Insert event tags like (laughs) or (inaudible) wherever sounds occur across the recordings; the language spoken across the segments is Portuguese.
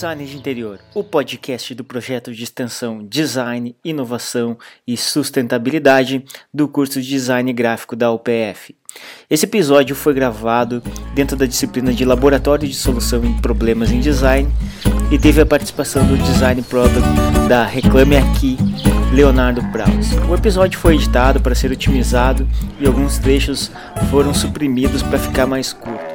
Design de Interior, o podcast do projeto de extensão Design, Inovação e Sustentabilidade do curso de Design Gráfico da UPF. Esse episódio foi gravado dentro da disciplina de Laboratório de Solução em Problemas em Design e teve a participação do Design Product da Reclame Aqui, Leonardo Braus. O episódio foi editado para ser otimizado e alguns trechos foram suprimidos para ficar mais curto.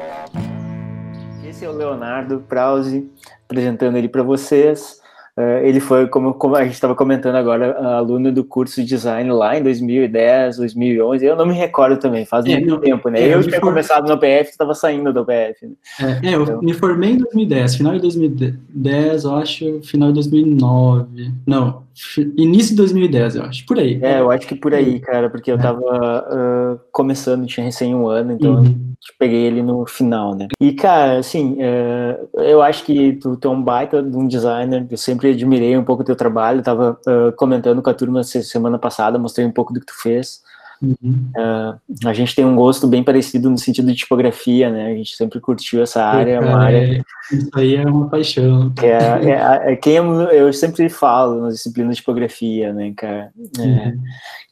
Leonardo Brause, apresentando ele para vocês. Uh, ele foi, como, como a gente estava comentando agora, aluno do curso de design lá em 2010, 2011. Eu não me recordo também, faz é, muito tempo, né? É, eu, eu tinha for... começado no PF, estava saindo do PF. Né? É, é, eu então... me formei em 2010, final de 2010, eu acho, final de 2009. Não, início de 2010, eu acho, por aí. É, eu acho que por aí, cara, porque eu estava uh, começando, tinha recém um ano, então. Uhum peguei ele no final, né? E, cara, assim, é, eu acho que tu, tu é um baita de um designer, eu sempre admirei um pouco o teu trabalho, tava uh, comentando com a turma semana passada, mostrei um pouco do que tu fez. Uhum. Uh, a gente tem um gosto bem parecido no sentido de tipografia, né? A gente sempre curtiu essa área, é uma área. Isso aí é uma paixão. É, é, é quem eu, eu, sempre falo nas disciplinas de tipografia, né, cara? É, uhum.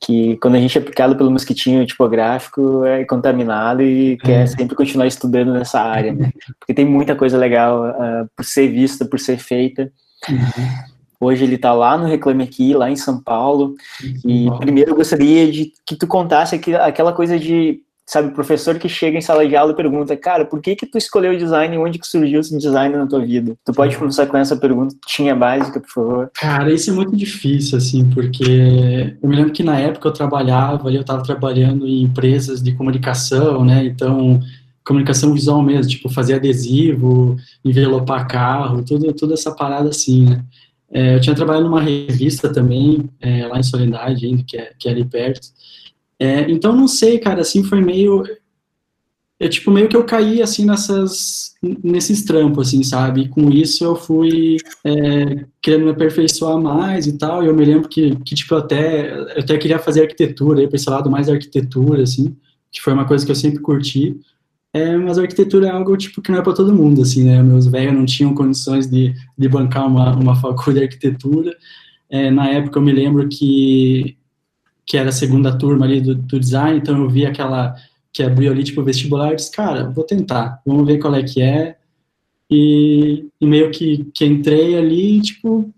Que quando a gente é picado pelo mosquitinho tipográfico, é contaminado e quer é. sempre continuar estudando nessa área, né? Porque tem muita coisa legal uh, por ser vista, por ser feita. Uhum. Hoje ele está lá no Reclame Aqui, lá em São Paulo. E primeiro eu gostaria de que tu contasse aquela coisa de, sabe, professor que chega em sala de aula e pergunta, cara, por que que tu escolheu o design? Onde que surgiu esse design na tua vida? Tu pode começar com essa pergunta, tinha básica, por favor? Cara, isso é muito difícil, assim, porque eu me lembro que na época eu trabalhava, eu estava trabalhando em empresas de comunicação, né, então comunicação visual mesmo, tipo fazer adesivo, envelopar carro, tudo, toda essa parada assim, né. É, eu tinha trabalhado numa revista também, é, lá em Soledade, ainda, que, é, que é ali perto. É, então, não sei, cara, assim, foi meio... É tipo, meio que eu caí, assim, nessas, nesses trampos, assim, sabe? E com isso eu fui é, querendo me aperfeiçoar mais e tal, e eu me lembro que, que tipo, eu até, eu até queria fazer arquitetura, aí, pra esse lado mais arquitetura, assim, que foi uma coisa que eu sempre curti. É, mas a arquitetura é algo tipo que não é para todo mundo, assim, né? Meus velhos não tinham condições de, de bancar uma, uma faculdade de arquitetura. É, na época eu me lembro que que era a segunda turma ali do, do design, então eu vi aquela que abriu ali tipo vestibular, e disse, cara, vou tentar, vamos ver qual é que é. E, e meio que, que entrei ali, tipo,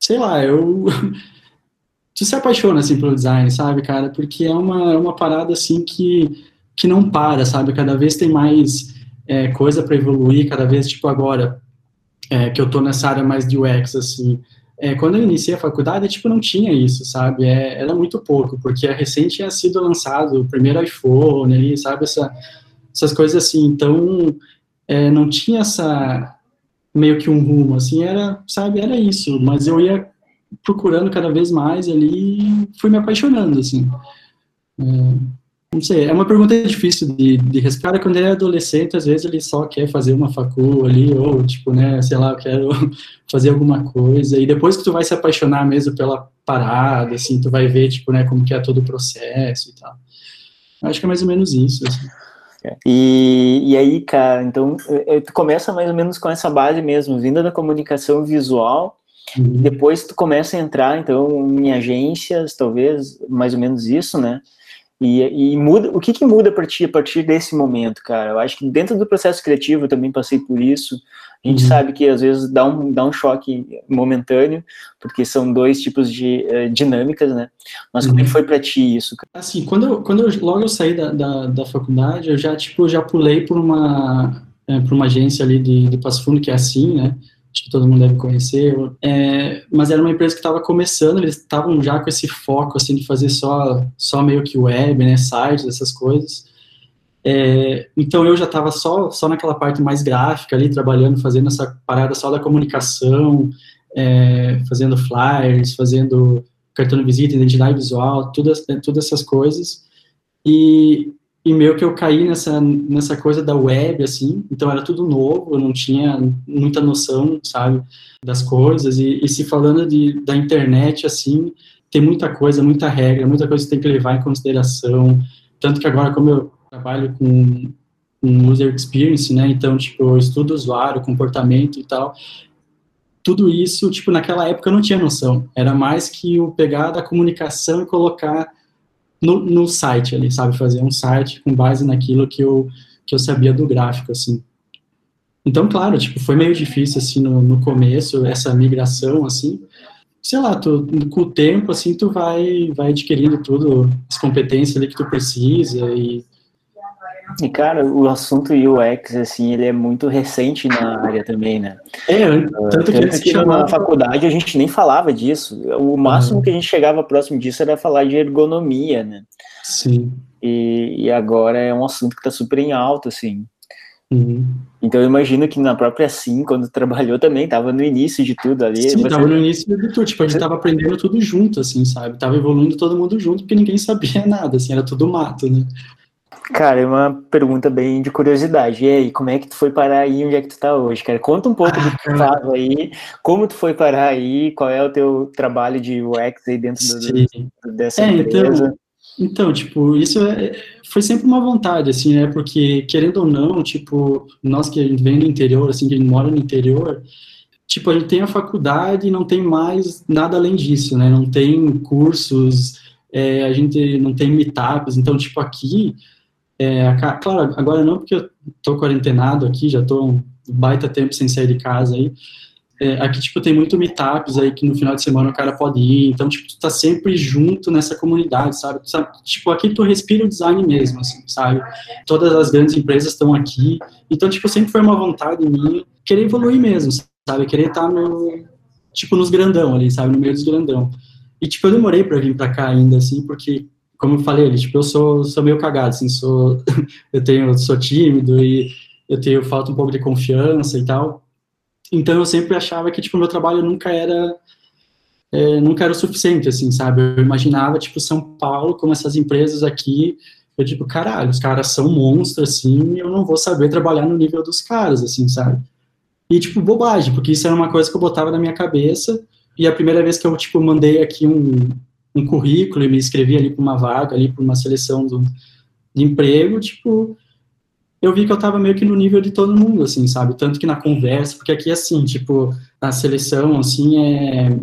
sei lá, eu (laughs) tu se apaixona assim pelo design, sabe, cara? Porque é uma, é uma parada assim que que não para, sabe? Cada vez tem mais é, coisa para evoluir, cada vez, tipo, agora, é, que eu tô nessa área mais de UX, assim, é, quando eu iniciei a faculdade, tipo, não tinha isso, sabe? É, era muito pouco, porque a recente tinha sido lançado o primeiro iPhone ali, sabe? Essa, essas coisas assim, então, é, não tinha essa, meio que um rumo, assim, era, sabe? Era isso, mas eu ia procurando cada vez mais ali e fui me apaixonando, assim. É, não sei, é uma pergunta difícil de, de responder. Quando ele é adolescente, às vezes ele só quer fazer uma facul ali, ou tipo, né, sei lá, eu quero (laughs) fazer alguma coisa. E depois que tu vai se apaixonar mesmo pela parada, assim, tu vai ver, tipo, né, como que é todo o processo e tal. Acho que é mais ou menos isso, assim. É. E, e aí, cara, então, é, é, tu começa mais ou menos com essa base mesmo, vinda da comunicação visual, uhum. depois tu começa a entrar, então, em agências, talvez, mais ou menos isso, né? E, e, muda, o que, que muda para ti a partir desse momento, cara? Eu acho que dentro do processo criativo eu também passei por isso. A gente uhum. sabe que às vezes dá um, dá um choque momentâneo, porque são dois tipos de uh, dinâmicas, né? Mas uhum. como é que uhum. foi para ti isso? Cara? Assim, quando eu, quando eu, logo eu saí da, da, da faculdade, eu já, tipo, já pulei por uma, é, por uma agência ali de, de Passo Fundo, que é assim, né? Acho que todo mundo deve conhecer, é, mas era uma empresa que estava começando, eles estavam já com esse foco, assim, de fazer só, só meio que web, né, sites, essas coisas, é, então eu já estava só, só naquela parte mais gráfica ali, trabalhando, fazendo essa parada só da comunicação, é, fazendo flyers, fazendo cartão de visita, identidade visual, todas, todas essas coisas, e, e meio que eu caí nessa, nessa coisa da web, assim, então era tudo novo, eu não tinha muita noção, sabe, das coisas, e, e se falando de, da internet, assim, tem muita coisa, muita regra, muita coisa que tem que levar em consideração, tanto que agora, como eu trabalho com, user experience, né? Então, tipo, estudo usuário, comportamento e tal. Tudo isso, tipo, naquela época eu não tinha noção. Era mais que o pegar da comunicação e colocar no, no site ali, sabe? Fazer um site com base naquilo que eu, que eu sabia do gráfico, assim. Então, claro, tipo, foi meio difícil, assim, no, no começo, essa migração, assim, sei lá, tu, com o tempo, assim, tu vai, vai adquirindo tudo, as competências ali que tu precisa e... E, cara, o assunto UX, assim, ele é muito recente na área também, né? É, tanto que, tanto que na faculdade a gente nem falava disso. O máximo uhum. que a gente chegava próximo disso era falar de ergonomia, né? Sim. E, e agora é um assunto que está super em alta, assim. Uhum. Então eu imagino que na própria Sim, quando (laughs) trabalhou também, estava no início de tudo ali. Sim, estava no início de tudo, tipo, a gente estava aprendendo tudo junto, assim, sabe? Tava evoluindo todo mundo junto, porque ninguém (laughs) sabia nada, assim, era tudo mato, né? Cara, é uma pergunta bem de curiosidade. E aí, como é que tu foi parar aí? Onde é que tu tá hoje, cara? Conta um pouco ah, do que tu faz aí, como tu foi parar aí, qual é o teu trabalho de UX aí dentro do, dessa é, então, empresa. Então, então, tipo, isso é, foi sempre uma vontade, assim, né? Porque, querendo ou não, tipo, nós que vem do interior, assim, que a gente mora no interior, tipo, a gente tem a faculdade e não tem mais nada além disso, né? Não tem cursos, é, a gente não tem meetups, então, tipo, aqui, é, claro, agora não, porque eu tô quarentenado aqui, já tô um baita tempo sem sair de casa aí, é, aqui, tipo, tem muito meetups aí que no final de semana o cara pode ir, então, tipo, tu tá sempre junto nessa comunidade, sabe? sabe? Tipo, aqui tu respira o design mesmo, assim, sabe? Todas as grandes empresas estão aqui, então, tipo, sempre foi uma vontade minha querer evoluir mesmo, sabe? Querer estar tá no, tipo, nos grandão ali, sabe? No meio dos grandão. E, tipo, eu demorei para vir para cá ainda, assim, porque, como eu falei tipo, eu sou, sou meio cagado, assim, sou, (laughs) eu tenho, sou tímido e eu tenho, falta um pouco de confiança e tal, então eu sempre achava que, tipo, meu trabalho nunca era é, nunca era o suficiente, assim, sabe? Eu imaginava, tipo, São Paulo, como essas empresas aqui, eu, tipo, caralho, os caras são monstros, assim, eu não vou saber trabalhar no nível dos caras, assim, sabe? E, tipo, bobagem, porque isso era uma coisa que eu botava na minha cabeça, e a primeira vez que eu, tipo, mandei aqui um, um currículo e me inscrevi ali para uma vaga, ali para uma seleção do, de emprego, tipo, eu vi que eu tava meio que no nível de todo mundo, assim, sabe? Tanto que na conversa, porque aqui, assim, tipo, na seleção, assim, é,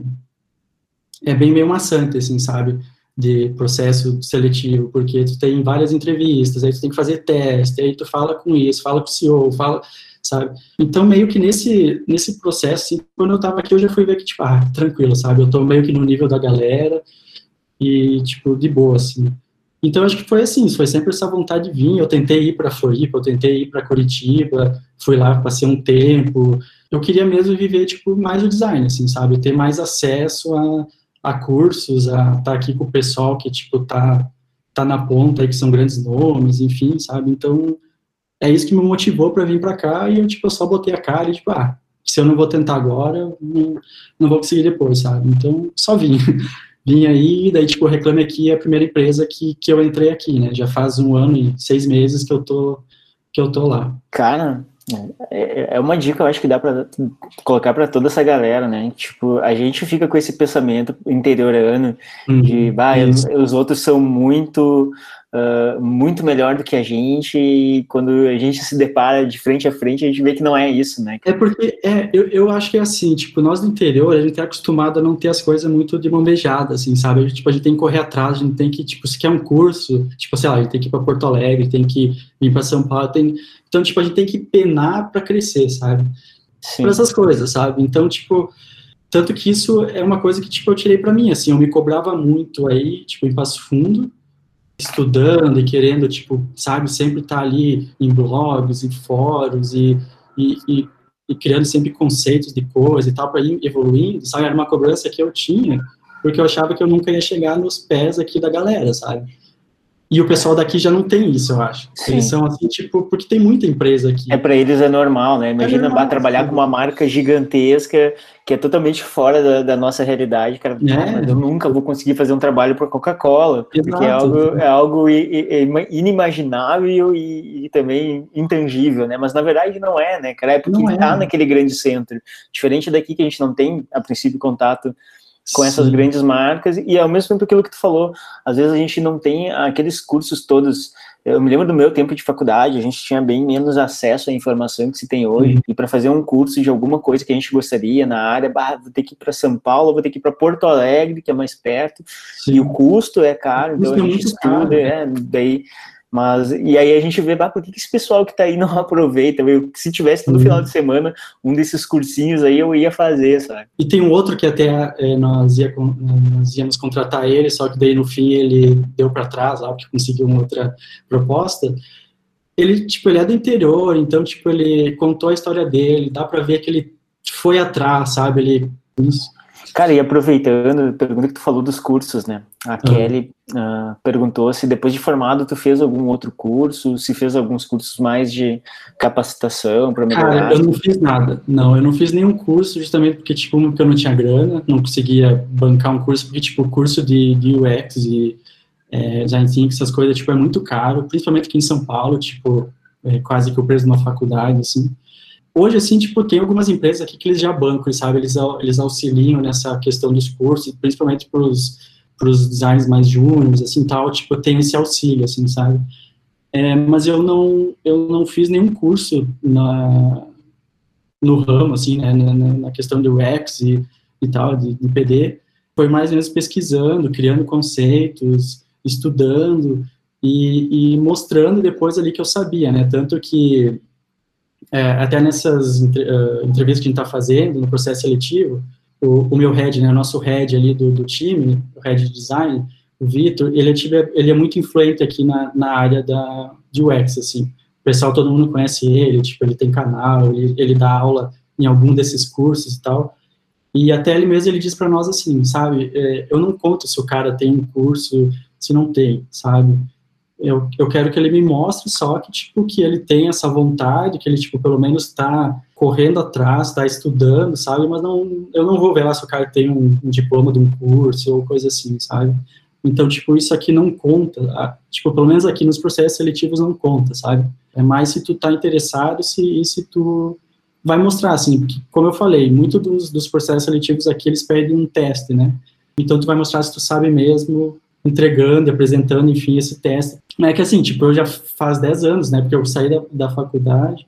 é bem meio maçante, assim, sabe? De processo seletivo, porque tu tem várias entrevistas, aí tu tem que fazer teste, aí tu fala com isso, fala com o CEO, fala, sabe? Então, meio que nesse, nesse processo, assim, quando eu tava aqui, eu já fui ver que, tipo, ah, tranquilo, sabe? Eu tô meio que no nível da galera e, tipo, de boa, assim. Então, acho que foi assim, foi sempre essa vontade de vir. Eu tentei ir para Floripa, eu tentei ir para Curitiba, fui lá, passei um tempo. Eu queria mesmo viver, tipo, mais o design, assim, sabe? Ter mais acesso a, a cursos, a estar tá aqui com o pessoal que, tipo, tá, tá na ponta aí, que são grandes nomes, enfim, sabe? Então, é isso que me motivou para vir para cá e eu, tipo, eu só botei a cara e, tipo, ah, se eu não vou tentar agora, não, não vou conseguir depois, sabe? Então, só vim. (laughs) vim aí, daí, tipo, Reclame Aqui é a primeira empresa que, que eu entrei aqui, né? Já faz um ano e seis meses que eu tô, que eu tô lá. Cara, é, é uma dica, eu acho que dá para colocar para toda essa galera, né? Tipo, a gente fica com esse pensamento interiorano uhum, de, bah, os outros são muito uh, muito melhor do que a gente, e quando a gente se depara de frente a frente, a gente vê que não é isso, né? É porque, é, eu, eu acho que é assim, tipo, nós do interior, a gente é acostumado a não ter as coisas muito de mão beijada, assim, sabe? A gente, tipo, a gente tem que correr atrás, a gente tem que, tipo, se quer um curso, tipo, sei lá, a gente tem que ir para Porto Alegre, tem que ir para São Paulo, tem... então, tipo, a gente tem que penar para crescer, sabe? Para essas coisas, sabe? Então, tipo, tanto que isso é uma coisa que, tipo, eu tirei para mim, assim, eu me cobrava muito aí, tipo, em Passo Fundo, estudando e querendo, tipo, sabe, sempre estar tá ali em blogs, em fóruns e, e, e, e criando sempre conceitos de coisa e tal, para ir evoluindo, sabe? Era uma cobrança que eu tinha, porque eu achava que eu nunca ia chegar nos pés aqui da galera, sabe? E o pessoal daqui já não tem isso, eu acho. Sim. Eles são assim, tipo, porque tem muita empresa aqui. É para eles é normal, né? Imagina é normal, trabalhar sim. com uma marca gigantesca que é totalmente fora da, da nossa realidade, cara. É. eu nunca vou conseguir fazer um trabalho para Coca-Cola, porque é algo, é algo inimaginável e, e, também intangível, né? Mas na verdade não é, né, cara? É porque não tá é. naquele grande centro. Diferente daqui que a gente não tem, a princípio, contato com Sim. essas grandes marcas, e ao mesmo tempo aquilo que tu falou, às vezes a gente não tem aqueles cursos todos eu me lembro do meu tempo de faculdade, a gente tinha bem menos acesso à informação que se tem hoje, uhum. e para fazer um curso de alguma coisa que a gente gostaria na área, bah, vou ter que ir para São Paulo, vou ter que ir para Porto Alegre, que é mais perto, Sim. e o custo é caro, então a é gente estuda, caro, né? é, daí mas, e aí a gente vê, bah, por que, que esse pessoal que tá aí não (laughs) aproveita? Eu, se tivesse no uhum. final de semana um desses cursinhos aí, eu ia fazer, sabe? E tem um outro que até é, nós, ia, nós íamos contratar ele, só que daí no fim ele deu para trás, lá, porque conseguiu uma outra proposta. Ele, tipo, ele é do interior, então, tipo, ele contou a história dele, dá para ver que ele foi atrás, sabe? Ele... Cara, e aproveitando, pergunta que tu falou dos cursos, né? A uhum. Kelly uh, perguntou se depois de formado tu fez algum outro curso, se fez alguns cursos mais de capacitação para melhorar. Cara, eu não fiz nada. Não, eu não fiz nenhum curso justamente porque, tipo, porque eu não tinha grana, não conseguia bancar um curso, porque, tipo, o curso de, de UX e é, design thinking, essas coisas, tipo, é muito caro, principalmente aqui em São Paulo, tipo, é quase que o preço de uma faculdade, assim. Hoje, assim, tipo, tem algumas empresas aqui que eles já bancam, sabe? Eles, eles auxiliam nessa questão dos cursos, principalmente para os designers mais júniores, assim, tal, tipo, tem esse auxílio, assim, sabe? É, mas eu não, eu não fiz nenhum curso na, no ramo, assim, né, na, na questão do UX e, e tal, de, de PD. Foi mais ou menos pesquisando, criando conceitos, estudando e, e mostrando depois ali que eu sabia, né? Tanto que é, até nessas uh, entrevistas que a gente está fazendo, no processo seletivo, o, o, meu head, né, o nosso head ali do, do time, o head de design, o Vitor, ele, é, ele é muito influente aqui na, na área da, de UX, assim. O pessoal, todo mundo conhece ele, tipo, ele tem canal, ele, ele dá aula em algum desses cursos e tal. E até ele mesmo, ele diz para nós assim, sabe, é, eu não conto se o cara tem um curso, se não tem, sabe? Eu, eu quero que ele me mostre só que, tipo, que ele tem essa vontade, que ele, tipo, pelo menos está correndo atrás, está estudando, sabe? Mas não, eu não vou ver lá se o cara tem um, um, diploma de um curso ou coisa assim, sabe? Então, tipo, isso aqui não conta, tipo, pelo menos aqui nos processos seletivos não conta, sabe? É mais se tu tá interessado se, e se tu vai mostrar, assim, porque, como eu falei, muito dos, dos processos seletivos aqui, eles pedem um teste, né? Então, tu vai mostrar se tu sabe mesmo entregando, apresentando, enfim, esse teste. É que assim, tipo, eu já faz 10 anos, né, porque eu saí da, da faculdade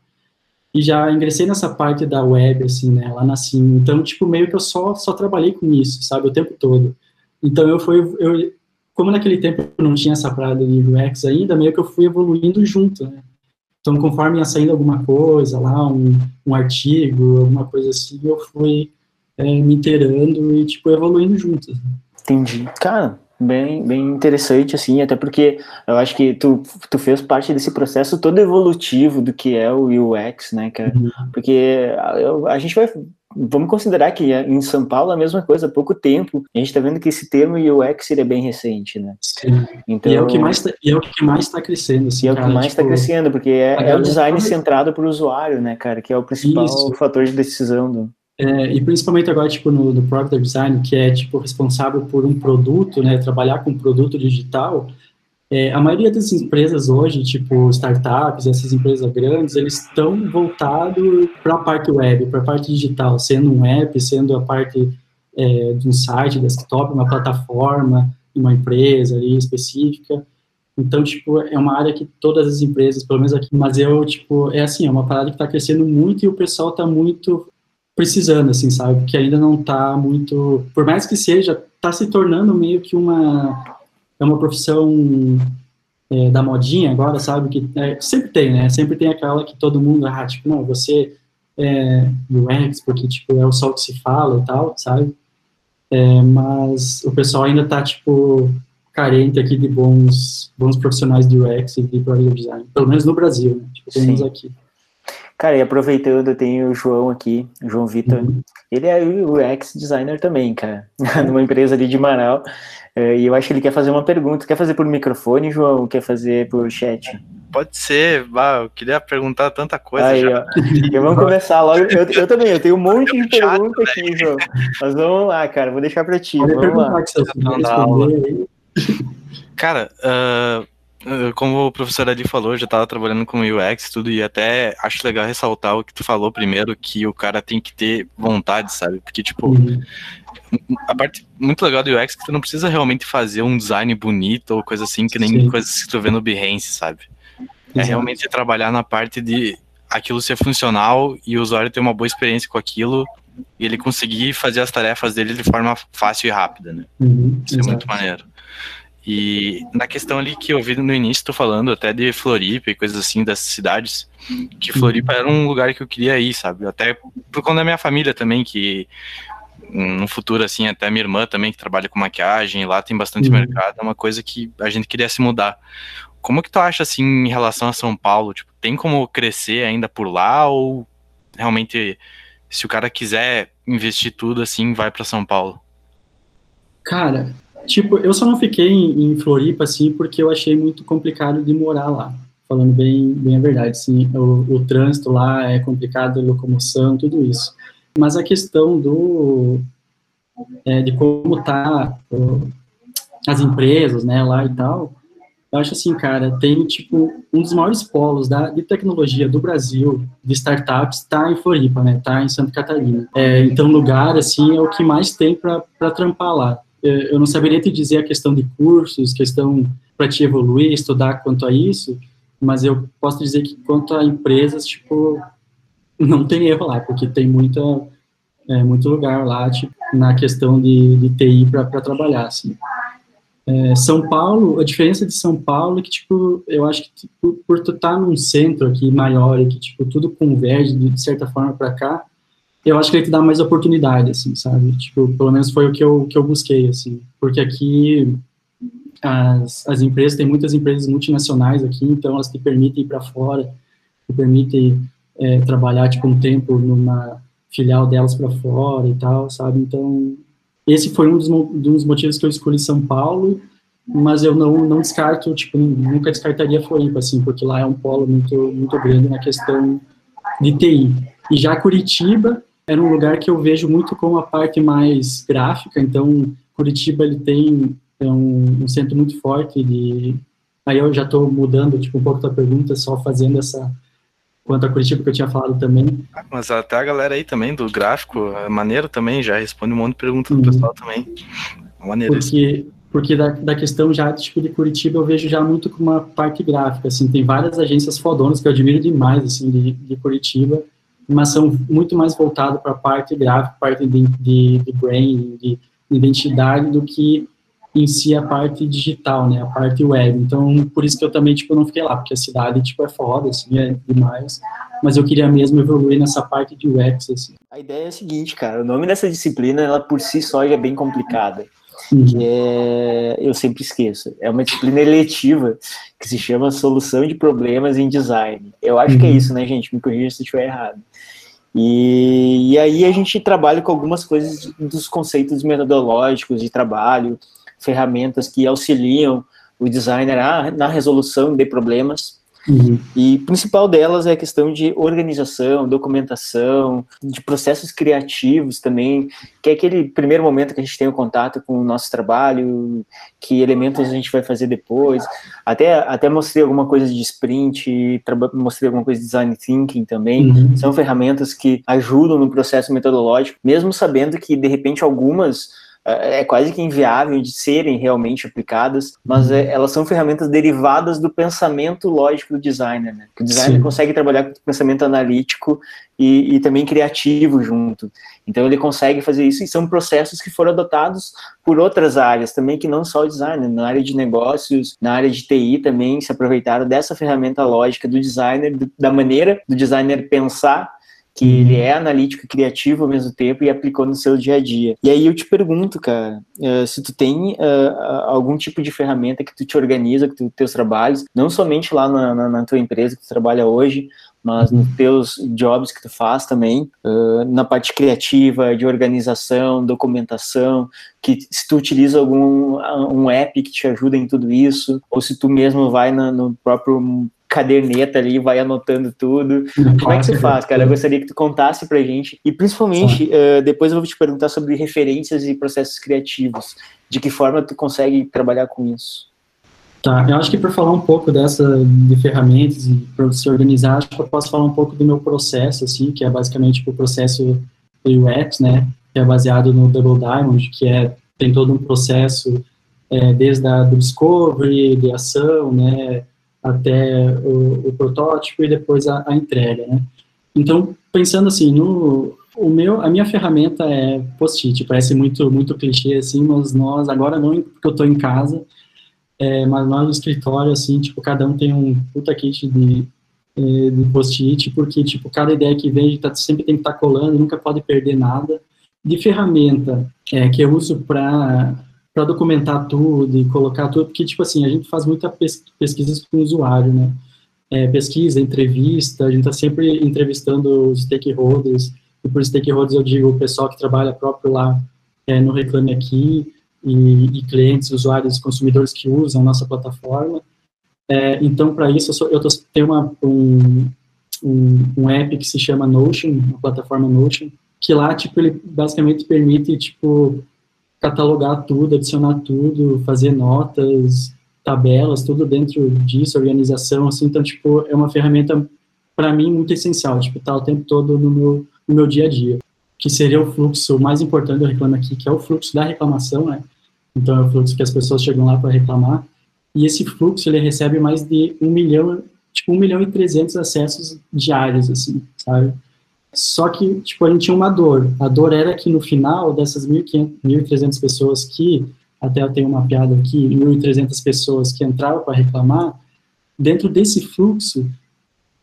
e já ingressei nessa parte da web, assim, né, lá na. Então, tipo, meio que eu só, só trabalhei com isso, sabe, o tempo todo. Então, eu fui, eu, como naquele tempo eu não tinha essa parada de UX ainda, meio que eu fui evoluindo junto, né. Então, conforme ia saindo alguma coisa lá, um, um artigo, alguma coisa assim, eu fui é, me inteirando e, tipo, evoluindo junto. Entendi. Cara, bem, bem interessante, assim, até porque eu acho que tu, tu fez parte desse processo todo evolutivo do que é o UX, né, cara? Uhum. Porque a, a, gente vai. Vamos considerar que em São Paulo é a mesma coisa, há pouco tempo. A gente está vendo que esse termo UX ele é bem recente, né? Sim. Então, e é o que mais tá, é o que mais está crescendo, assim, E é o que mais está tipo, crescendo, porque é, é o design centrado para o usuário, né, cara? Que é o principal Isso. fator de decisão do, é, e principalmente agora, tipo, no, no Product Design, que é, tipo, responsável por um produto, né, trabalhar com produto digital, é, a maioria das empresas hoje, tipo, startups, essas empresas grandes, eles estão voltados para a parte web, para a parte digital, sendo um app, sendo a parte é, de um site, desktop, uma plataforma, uma empresa ali específica. Então, tipo, é uma área que todas as empresas, pelo menos aqui, mas eu, tipo, é assim, é uma parada que está crescendo muito e o pessoal está muito precisando, assim, sabe? Porque ainda não está muito, por mais que seja, está se tornando meio que uma é uma profissão é, da modinha agora, sabe? Que é, sempre tem, né? Sempre tem aquela que todo mundo, ah, tipo, não, você é UX, porque, tipo, é o só que se fala e tal, sabe? É, mas o pessoal ainda está tipo, carente aqui de bons, bons profissionais de UX e de product design, pelo menos no Brasil, né? Tipo, temos aqui. Cara, e aproveitando, eu tenho o João aqui, o João Vitor. Uhum. Ele é o UX designer também, cara, (laughs) numa empresa ali de Manaus. É, e eu acho que ele quer fazer uma pergunta. Quer fazer por microfone, João? Ou quer fazer por chat? Pode ser, bah, eu queria perguntar tanta coisa. Aí, já. Ó, então vamos começar logo. Eu, eu, também, eu tenho um monte de perguntas né? aqui, João. Mas vamos lá, cara, vou deixar para ti. Vamos lá. Cara, uh, como o professor ali falou, eu já estava trabalhando com UX tudo, e até acho legal ressaltar o que tu falou primeiro, que o cara tem que ter vontade, sabe? Porque, tipo, a parte muito legal do UX é que tu não precisa realmente fazer um design bonito ou coisa assim, que nem Sim. coisas que tu vê no Behance, sabe? É Exato. Realmente trabalhar na parte de aquilo ser funcional e o usuário ter uma boa experiência com aquilo e ele conseguir fazer as tarefas dele de forma fácil e rápida, né? Uhum, Isso é muito maneiro. E na questão ali que eu vi no início, tô falando até de Floripa e coisas assim, das cidades, que Floripa era um lugar que eu queria ir, sabe? Até por conta da minha família também, que no futuro, assim, até minha irmã também, que trabalha com maquiagem, lá tem bastante uhum. mercado, é uma coisa que a gente queria se mudar. Como que tu acha, assim, em relação a São Paulo? Tipo, tem como crescer ainda por lá ou realmente, se o cara quiser investir tudo, assim, vai para São Paulo? Cara, Tipo, eu só não fiquei em, em, Floripa, assim, porque eu achei muito complicado de morar lá. Falando bem, bem a verdade, assim, o, o trânsito lá é complicado, a locomoção, tudo isso. Mas a questão do, é, de como tá o, as empresas, né, lá e tal, eu acho assim, cara, tem, tipo, um dos maiores polos da, de tecnologia do Brasil, de startups, tá em Floripa, né, tá em Santa Catarina. É, então, lugar, assim, é o que mais tem para trampar lá. É, eu não saberia te dizer a questão de cursos, questão para te evoluir, estudar quanto a isso, mas eu posso dizer que quanto a empresas, tipo, não tem erro lá, porque tem muita, é, muito lugar lá, tipo, na questão de, de TI para trabalhar, assim. É, São Paulo, a diferença de São Paulo é que, tipo, eu acho que tipo, por tu estar tá num centro aqui maior e que, tipo, tudo converge de certa forma para cá, eu acho que ele te dá mais oportunidade, assim, sabe? Tipo, pelo menos foi o que eu, que eu busquei, assim, porque aqui as, as empresas, tem muitas empresas multinacionais aqui, então elas te permitem ir para fora, te permitem é, trabalhar, tipo, um tempo numa filial delas para fora e tal, sabe? Então, esse foi um dos, dos motivos que eu escolhi São Paulo, mas eu não, não descarto, tipo, nunca descartaria Floripa, assim, porque lá é um polo muito, muito grande na questão de TI. E já Curitiba, era um lugar que eu vejo muito como a parte mais gráfica, então Curitiba ele tem é um, um, centro muito forte de aí eu já estou mudando tipo um pouco da pergunta só fazendo essa quanto a Curitiba que eu tinha falado também. Ah, mas até a galera aí também do gráfico é maneiro também já responde um monte de perguntas do uhum. pessoal também. É maneiro. Porque porque da, da questão já tipo de Curitiba eu vejo já muito como uma parte gráfica assim tem várias agências fodonas que eu admiro demais assim de, de Curitiba mas são muito mais voltados para a parte gráfica, parte de, de, de brain, de identidade, do que em si a parte digital, né, a parte web. Então, por isso que eu também, tipo, não fiquei lá, porque a cidade, tipo, é foda, assim, é demais, mas eu queria mesmo evoluir nessa parte de UX, assim. A ideia é a seguinte, cara, o nome dessa disciplina, ela por si só já é bem complicada. Uhum. que é, eu sempre esqueço, é uma disciplina eletiva que se chama Solução de Problemas em Design. Eu acho que é uhum. isso, né, gente? Me corrija se estiver errado. E, e aí a gente trabalha com algumas coisas dos conceitos metodológicos de trabalho, ferramentas que auxiliam o designer na resolução de problemas Uhum. E principal delas é a questão de organização, documentação, de processos criativos também, que é aquele primeiro momento que a gente tem o contato com o nosso trabalho, que elementos a gente vai fazer depois. Até, até mostrei alguma coisa de sprint, mostrei alguma coisa de design thinking também. Uhum. São ferramentas que ajudam no processo metodológico, mesmo sabendo que, de repente, algumas é, é quase que inviável de serem realmente aplicadas, mas é, elas são ferramentas derivadas do pensamento lógico do designer. Né? O designer Sim. consegue trabalhar com pensamento analítico e, e, também criativo junto. Então ele consegue fazer isso e são processos que foram adotados por outras áreas também, que não só o designer, na área de negócios, na área de TI também se aproveitaram dessa ferramenta lógica do designer, do, da maneira do designer pensar que ele é analítico e criativo ao mesmo tempo e aplicou no seu dia a dia. E aí eu te pergunto, cara, uh, se tu tem uh, algum tipo de ferramenta que tu te organiza com teus trabalhos, não somente lá na, na, na, tua empresa que tu trabalha hoje, mas nos teus jobs que tu faz também, uh, na parte criativa, de organização, documentação, que se tu utiliza algum um app que te ajuda em tudo isso, ou se tu mesmo vai na, no próprio caderneta ali, vai anotando tudo. Como é que você faz, cara? Eu gostaria que tu contasse pra gente. E principalmente, uh, depois eu vou te perguntar sobre referências e processos criativos. De que forma tu consegue trabalhar com isso? Tá, eu acho que para falar um pouco dessa de ferramentas e para se organizar, acho que eu posso falar um pouco do meu processo, assim, que é basicamente o processo do UX, né, que é baseado no Double Diamond, que é tem todo um processo é, desde a do discovery, de ação, né, até o, o protótipo e depois a, a, entrega, né. Então, pensando assim, no o meu, a minha ferramenta é post-it, parece muito muito clichê assim, mas nós agora não porque eu estou em casa, é, mas nós no escritório assim, tipo cada um tem um puta kit de é, de post-it, porque tipo cada ideia que vem tá, sempre tem que estar tá colando, nunca pode perder nada. De ferramenta é, que eu uso para para documentar tudo e colocar tudo, porque, tipo assim, a gente faz muita pes pesquisa com o usuário, né? É, pesquisa, entrevista, a gente está sempre entrevistando os stakeholders, e por stakeholders eu digo o pessoal que trabalha próprio lá é, no Reclame Aqui, e, e, clientes, usuários, consumidores que usam a nossa plataforma. É, então, para isso, eu, sou, eu tô, tenho uma, um, um, um app que se chama Notion, uma plataforma Notion, que lá, tipo, ele basicamente permite, tipo, catalogar tudo, adicionar tudo, fazer notas, tabelas, tudo dentro disso, organização, assim, então, tipo, é uma ferramenta, para mim, muito essencial, tipo, tá o tempo todo no meu, no meu dia a dia, que seria o fluxo mais importante do Reclame Aqui, que é o fluxo da reclamação, né, então é o fluxo que as pessoas chegam lá para reclamar, e esse fluxo, ele recebe mais de um milhão, tipo, um milhão e trezentos acessos diários, assim, sabe, só que, tipo, a gente tinha uma dor. A dor era que no final dessas 1.300 pessoas que, até eu tenho uma piada aqui, 1.300 pessoas que entraram para reclamar, dentro desse fluxo,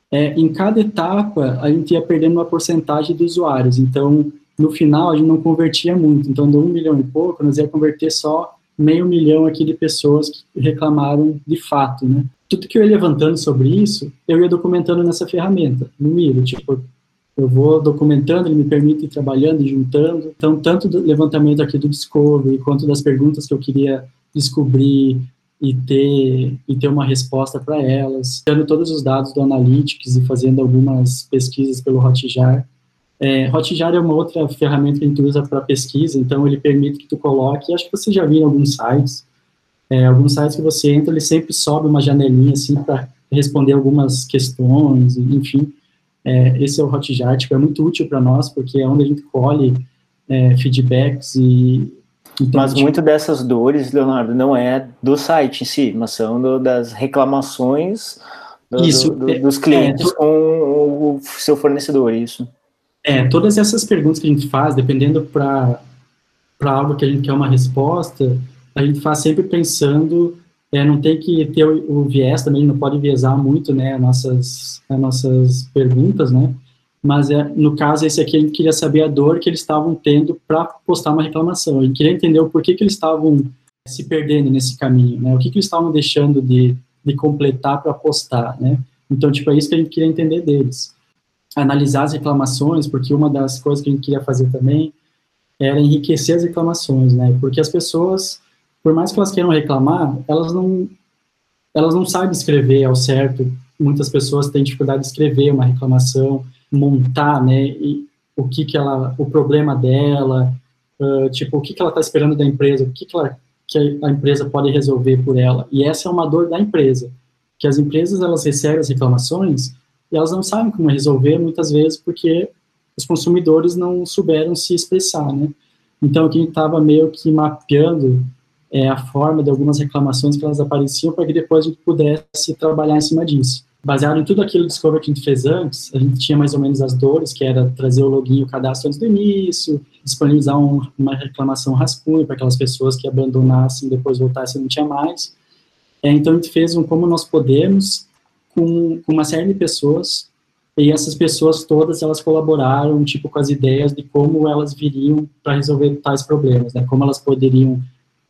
é, em cada etapa, a gente ia perdendo uma porcentagem de usuários. Então, no final, a gente não convertia muito. Então, de um milhão e pouco, nós ia converter só meio milhão aqui de pessoas que reclamaram de fato, né? Tudo que eu ia levantando sobre isso, eu ia documentando nessa ferramenta, no Miro. Tipo, eu vou documentando, ele me permite ir trabalhando e juntando. Então, tanto do levantamento aqui do Discovery, quanto das perguntas que eu queria descobrir e ter, e ter uma resposta para elas, tendo todos os dados do Analytics e fazendo algumas pesquisas pelo Hotjar. É, Hotjar é uma outra ferramenta que a gente usa para pesquisa, então ele permite que tu coloque, acho que você já viu em alguns sites, é, alguns sites que você entra, ele sempre sobe uma janelinha assim para responder algumas questões, enfim. É, esse é o Hotjar, tipo, é muito útil para nós, porque é onde a gente colhe é, feedbacks e... Então, mas tipo, muito dessas dores, Leonardo, não é do site em si, mas são do, das reclamações do, isso, do, é, dos clientes é, com o, o seu fornecedor, isso. É, todas essas perguntas que a gente faz, dependendo para algo que a gente quer uma resposta, a gente faz sempre pensando é, não tem que ter o, o, viés também, não pode viesar muito, né, nossas, as nossas perguntas, né, mas é, no caso esse aqui a gente queria saber a dor que eles estavam tendo para postar uma reclamação, a gente queria entender o porquê que eles estavam se perdendo nesse caminho, né, o que que eles estavam deixando de, de completar para postar, né, então, tipo, é isso que a gente queria entender deles. Analisar as reclamações, porque uma das coisas que a gente queria fazer também era enriquecer as reclamações, né, porque as pessoas por mais que elas queiram reclamar, elas não, elas não sabem escrever ao certo. Muitas pessoas têm dificuldade de escrever uma reclamação, montar, né, e o que que ela, o problema dela, uh, tipo, o que que ela está esperando da empresa, o que que, ela, que a empresa pode resolver por ela. E essa é uma dor da empresa, que as empresas, elas recebem as reclamações e elas não sabem como resolver, muitas vezes, porque os consumidores não souberam se expressar, né. Então, a gente estava meio que mapeando é, a forma de algumas reclamações que elas apareciam para que depois a gente pudesse trabalhar em cima disso. Baseado em tudo aquilo que a gente fez antes, a gente tinha mais ou menos as dores, que era trazer o login e o cadastro antes do início, disponibilizar um, uma reclamação rascunho para aquelas pessoas que abandonassem, depois voltassem e não tinha mais. É, então a gente fez um como nós podemos com, com uma série de pessoas e essas pessoas todas elas colaboraram tipo com as ideias de como elas viriam para resolver tais problemas, né? Como elas poderiam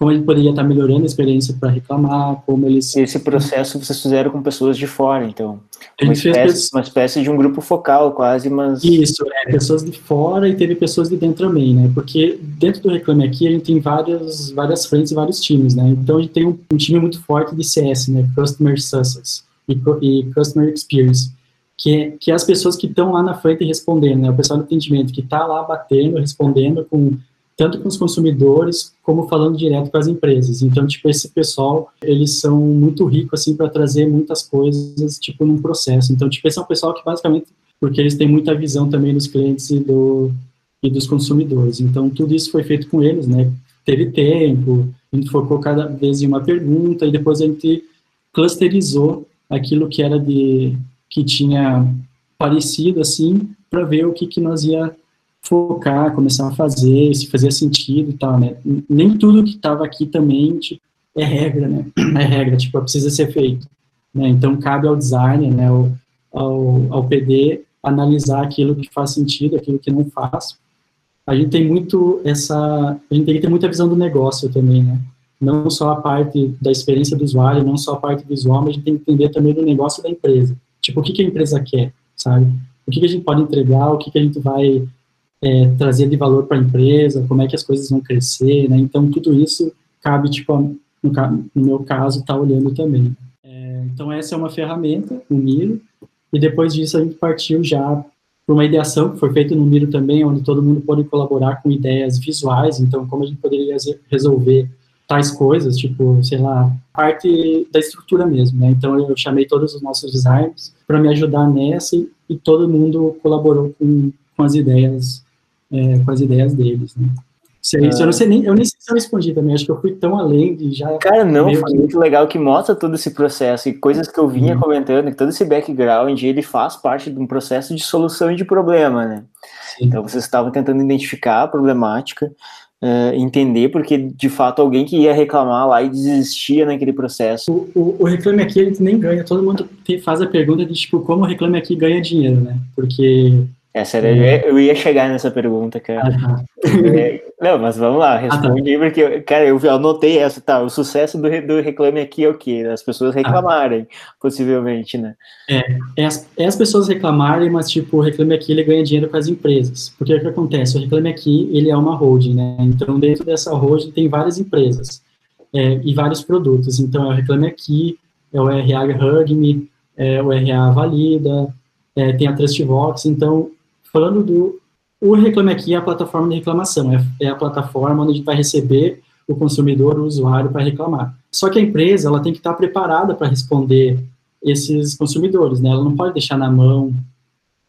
como ele poderia estar melhorando a experiência para reclamar, como. Esse processo vocês fizeram com pessoas de fora, então, uma espécie, uma espécie, de um grupo focal quase, mas... Isso, é, pessoas de fora e teve pessoas de dentro também, né, porque dentro do Reclame Aqui a gente tem várias, várias frentes e vários times, né, então a gente tem um, um time muito forte de CS, né, Customer Success e, e Customer Experience, que é, que é as pessoas que estão lá na frente respondendo, né, o pessoal do atendimento que está lá batendo, respondendo com tanto com os consumidores como falando direto com as empresas. Então, tipo, esse pessoal, eles são muito ricos, assim, para trazer muitas coisas, tipo, num processo. Então, tipo, esse é um pessoal que, basicamente, porque eles têm muita visão também dos clientes e, do, e dos consumidores. Então, tudo isso foi feito com eles, né? Teve tempo, a gente focou cada vez em uma pergunta e depois a gente clusterizou aquilo que era de que tinha parecido assim para ver o que que nós ia focar, começar a fazer, se fazia sentido e tal, né? Nem tudo que estava aqui também tipo, é regra, né? (clears throat) É regra, tipo, precisa ser feito. Né? Então, cabe ao designer, né, ao, ao, ao PD, analisar aquilo que faz sentido, aquilo que não faz. A gente tem muito essa, a gente tem que ter muita visão do negócio também, né? Não só a parte da experiência do usuário, não só a parte visual, mas a gente tem que entender também do negócio da empresa. Tipo, o que, que a empresa quer, sabe? O que, que a gente pode entregar, o que, que a gente vai é, trazer de valor para a empresa, como é que as coisas vão crescer, né? Então, tudo isso cabe, tipo, no, no meu caso, estar tá olhando também. É, então, essa é uma ferramenta, o Miro, e depois disso a gente partiu já para uma ideação que foi feita no Miro também, onde todo mundo pode colaborar com ideias visuais, então, como a gente poderia resolver tais coisas, tipo, sei lá, parte da estrutura mesmo, né? Então, eu chamei todos os nossos designers para me ajudar nessa e, e todo mundo colaborou com, com as ideias é, com as ideias deles, né? Se é isso, eu não sei nem, eu nem sei se eu respondi também, acho que eu fui tão além de já. Cara, não, foi que... muito legal que mostra todo esse processo e coisas que eu vinha uhum. comentando, que todo esse background ele faz parte de um processo de solução de problema, né? Sim. Então vocês estavam tentando identificar a problemática, uh, entender porque de fato alguém que ia reclamar lá e desistia naquele processo. O, o, o Reclame Aqui a gente nem ganha, todo mundo faz a pergunta de tipo, como o Reclame Aqui ganha dinheiro, né? Porque é. eu ia chegar nessa pergunta, cara. É, não, mas vamos lá, responde porque, cara, eu anotei essa, tá, o sucesso do, do Reclame Aqui é o quê? As pessoas reclamarem, possivelmente, né? É, é as, é as, pessoas reclamarem, mas, tipo, o Reclame Aqui, ele ganha dinheiro com as empresas, porque o que acontece? O Reclame Aqui, ele é uma holding, né? Então, dentro dessa holding tem várias empresas é, e vários produtos, então, é o Reclame Aqui, é o RH Hugme, é o RH Valida, é, tem a Trustvox, então, falando do o Reclame Aqui é a plataforma de reclamação, é, é a plataforma onde a gente vai receber o consumidor, o usuário para reclamar. Só que a empresa ela tem que estar preparada para responder esses consumidores, né? Ela não pode deixar na mão.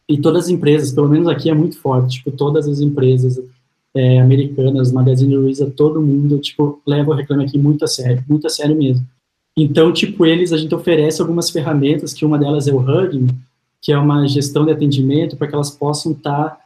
E todas as empresas, pelo menos aqui é muito forte, tipo todas as empresas é, americanas, Magazine Luiza, todo mundo tipo leva o Reclame Aqui muito a sério, muito a sério mesmo. Então, tipo eles, a gente oferece algumas ferramentas, que uma delas é o Hugging, que é uma gestão de atendimento para que elas possam estar tá,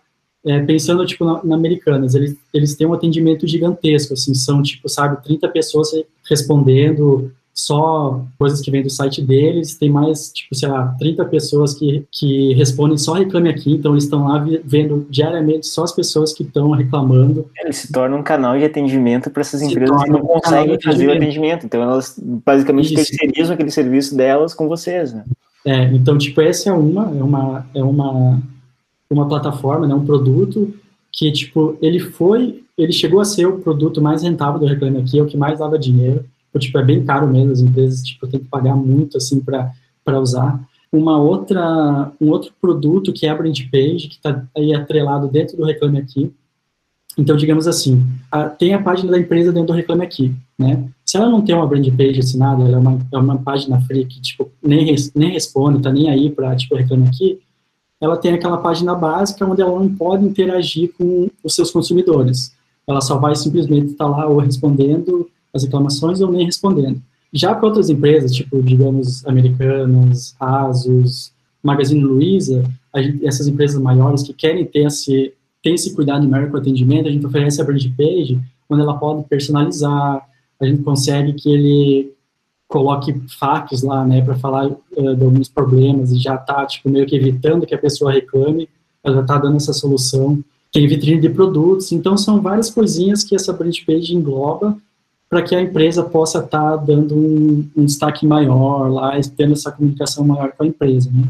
é, pensando tipo na, na, Americanas, eles, eles têm um atendimento gigantesco, assim, são tipo, sabe, 30 pessoas respondendo só coisas que vêm do site deles, tem mais, tipo, sei lá, 30 pessoas que, que respondem só Reclame Aqui, então eles estão lá vendo diariamente só as pessoas que estão reclamando. Ele se torna um canal de atendimento para essas se empresas que não conseguem um fazer o atendimento, então elas basicamente Isso. terceirizam aquele serviço delas com vocês, né? É, então, tipo, essa é uma, é uma, é uma, uma plataforma, né, um produto que, tipo, ele foi, ele chegou a ser o produto mais rentável do Reclame Aqui, é o que mais dava dinheiro, tipo, é bem caro mesmo, as empresas, tipo, tem que pagar muito, assim, para usar. Uma outra, um outro produto que é a Brand Page, que está aí atrelado dentro do Reclame Aqui, então, digamos assim, a, tem a página da empresa dentro do Reclame Aqui, né? Se ela não tem uma brand page assinada, ela é uma, é uma página free que, tipo, nem, nem responde, tá nem aí para, tipo, Reclame Aqui, ela tem aquela página básica onde ela não pode interagir com os seus consumidores. Ela só vai simplesmente estar tá lá ou respondendo as reclamações ou nem respondendo. Já para outras empresas, tipo, digamos, Americanas, Asus, Magazine Luiza, gente, essas empresas maiores que querem ter esse, tem esse cuidado numérico com atendimento, a gente oferece a brand page, onde ela pode personalizar, a gente consegue que ele coloque fatos lá, né, para falar uh, de alguns problemas e já tá, tipo, meio que evitando que a pessoa reclame, ela já tá dando essa solução. Tem vitrine de produtos, então são várias coisinhas que essa brand page engloba para que a empresa possa estar tá dando um, um, destaque maior lá, tendo essa comunicação maior com a empresa, né.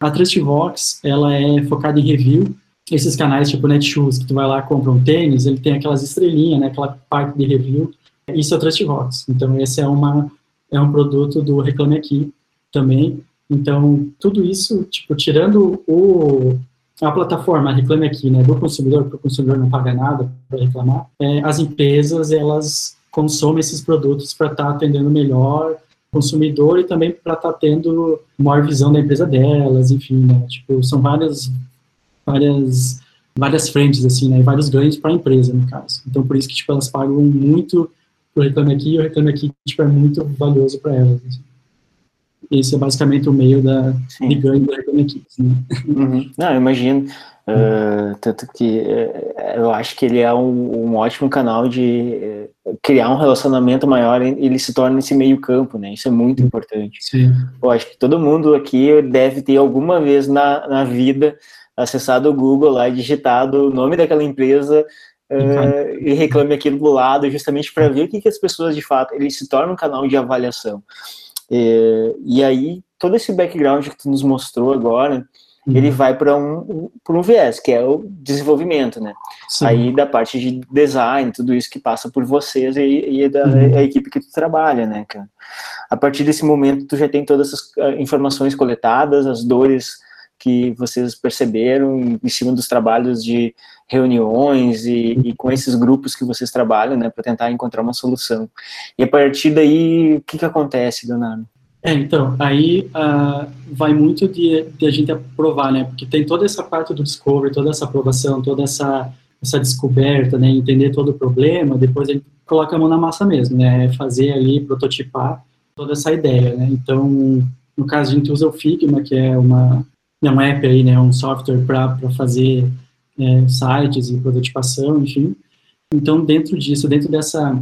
A Trustvox, ela é focada em review, esses canais tipo Netshoes, que tu vai lá compra um tênis, ele tem aquelas estrelinhas, né, aquela parte de review, isso é o Trustvox. Então, esse é, uma, é um produto do Reclame Aqui também. Então, tudo isso, tipo, tirando o, a plataforma Reclame Aqui, né, do consumidor, porque o consumidor não paga nada para reclamar, é, as empresas, elas consomem esses produtos para estar tá atendendo melhor o consumidor e também para estar tá tendo maior visão da empresa delas, enfim, né, tipo, são várias, várias, várias frentes, assim, né, vários ganhos para a empresa, no caso. Então, por isso que, tipo, elas pagam muito o Reclame Aqui e o Reclame Aqui, tipo, é muito valioso para elas, assim. Esse é basicamente o meio da, de ganho do Reclame Aqui. Né? Uhum. Não, eu imagino. Uh, tanto que uh, eu acho que ele é um, um ótimo canal de uh, criar um relacionamento maior e ele se torna esse meio campo, né? Isso é muito importante. Sim. Eu acho que todo mundo aqui deve ter alguma vez na, na vida acessado o Google lá, digitado o nome daquela empresa uh, e reclame aquilo do lado, justamente para ver o que, que as pessoas de fato. Ele se torna um canal de avaliação. É, e aí, todo esse background que tu nos mostrou agora, uhum. ele vai para um, para um viés, que é o desenvolvimento, né? Sim. Aí da parte de design, tudo isso que passa por vocês e, e da uhum. a equipe que tu trabalha, né, cara? A partir desse momento, tu já tem todas essas ah, informações coletadas, as dores que vocês perceberam em cima dos trabalhos de reuniões e, e com esses grupos que vocês trabalham, né, para tentar encontrar uma solução. E a partir daí, o que, que acontece, Leonardo? É, então, aí uh, vai muito de, de, a gente aprovar, né, porque tem toda essa parte do discovery, toda essa aprovação, toda essa, essa descoberta, né, entender todo o problema, depois a gente coloca a mão na massa mesmo, né, fazer ali, prototipar toda essa ideia, né, então, no caso a gente usa o Figma, que é uma, é um app aí, né, um software para fazer é, sites e prototipação, enfim. Então, dentro disso, dentro dessa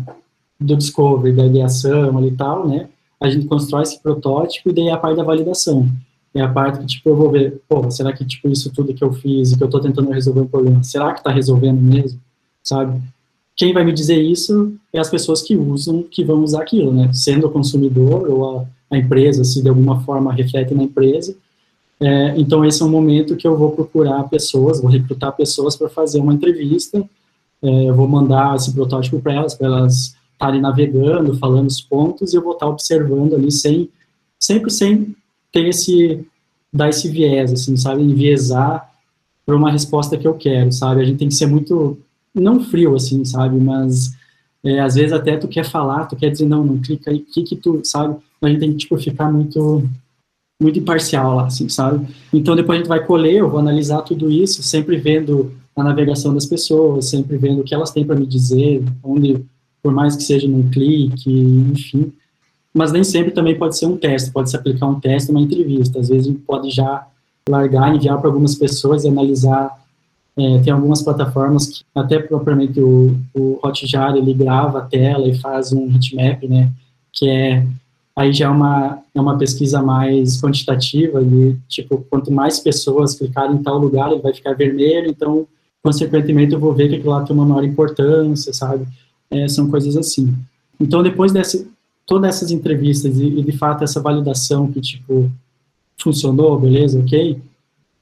do discovery, da ideação e tal, né, a gente constrói esse protótipo e daí a parte da validação. É a parte que, tipo, eu vou ver, pô, será que, tipo, isso tudo que eu fiz e que eu estou tentando resolver um problema, será que está resolvendo mesmo, sabe? Quem vai me dizer isso é as pessoas que usam, que vão usar aquilo, né? Sendo o consumidor ou a, a empresa, se de alguma forma reflete na empresa, é, então, esse é um momento que eu vou procurar pessoas, vou recrutar pessoas para fazer uma entrevista, é, eu vou mandar esse protótipo para elas, para elas estarem navegando, falando os pontos, e eu vou estar observando ali, sem, sempre sem ter esse, dar esse viés, assim, sabe, enviesar para uma resposta que eu quero, sabe, a gente tem que ser muito, não frio, assim, sabe, mas é, às vezes até tu quer falar, tu quer dizer, não, não clica aí, o que que tu, sabe, a gente tem que, tipo, ficar muito muito imparcial lá, assim, sabe? Então depois a gente vai colher, eu vou analisar tudo isso, sempre vendo a navegação das pessoas, sempre vendo o que elas têm para me dizer, onde, por mais que seja num clique, enfim. Mas nem sempre também pode ser um teste, pode se aplicar um teste, uma entrevista. Às vezes a gente pode já largar, enviar para algumas pessoas e analisar. É, tem algumas plataformas que, até propriamente o, o Hotjar, ele grava a tela e faz um heatmap, né? Que é aí já é uma, é uma pesquisa mais quantitativa e, tipo, quanto mais pessoas clicarem em tal lugar, ele vai ficar vermelho, então, consequentemente, eu vou ver que aquilo lá tem uma maior importância, sabe? É, são coisas assim. Então, depois dessa, todas essas entrevistas e, e, de fato, essa validação que, tipo, funcionou, beleza, ok?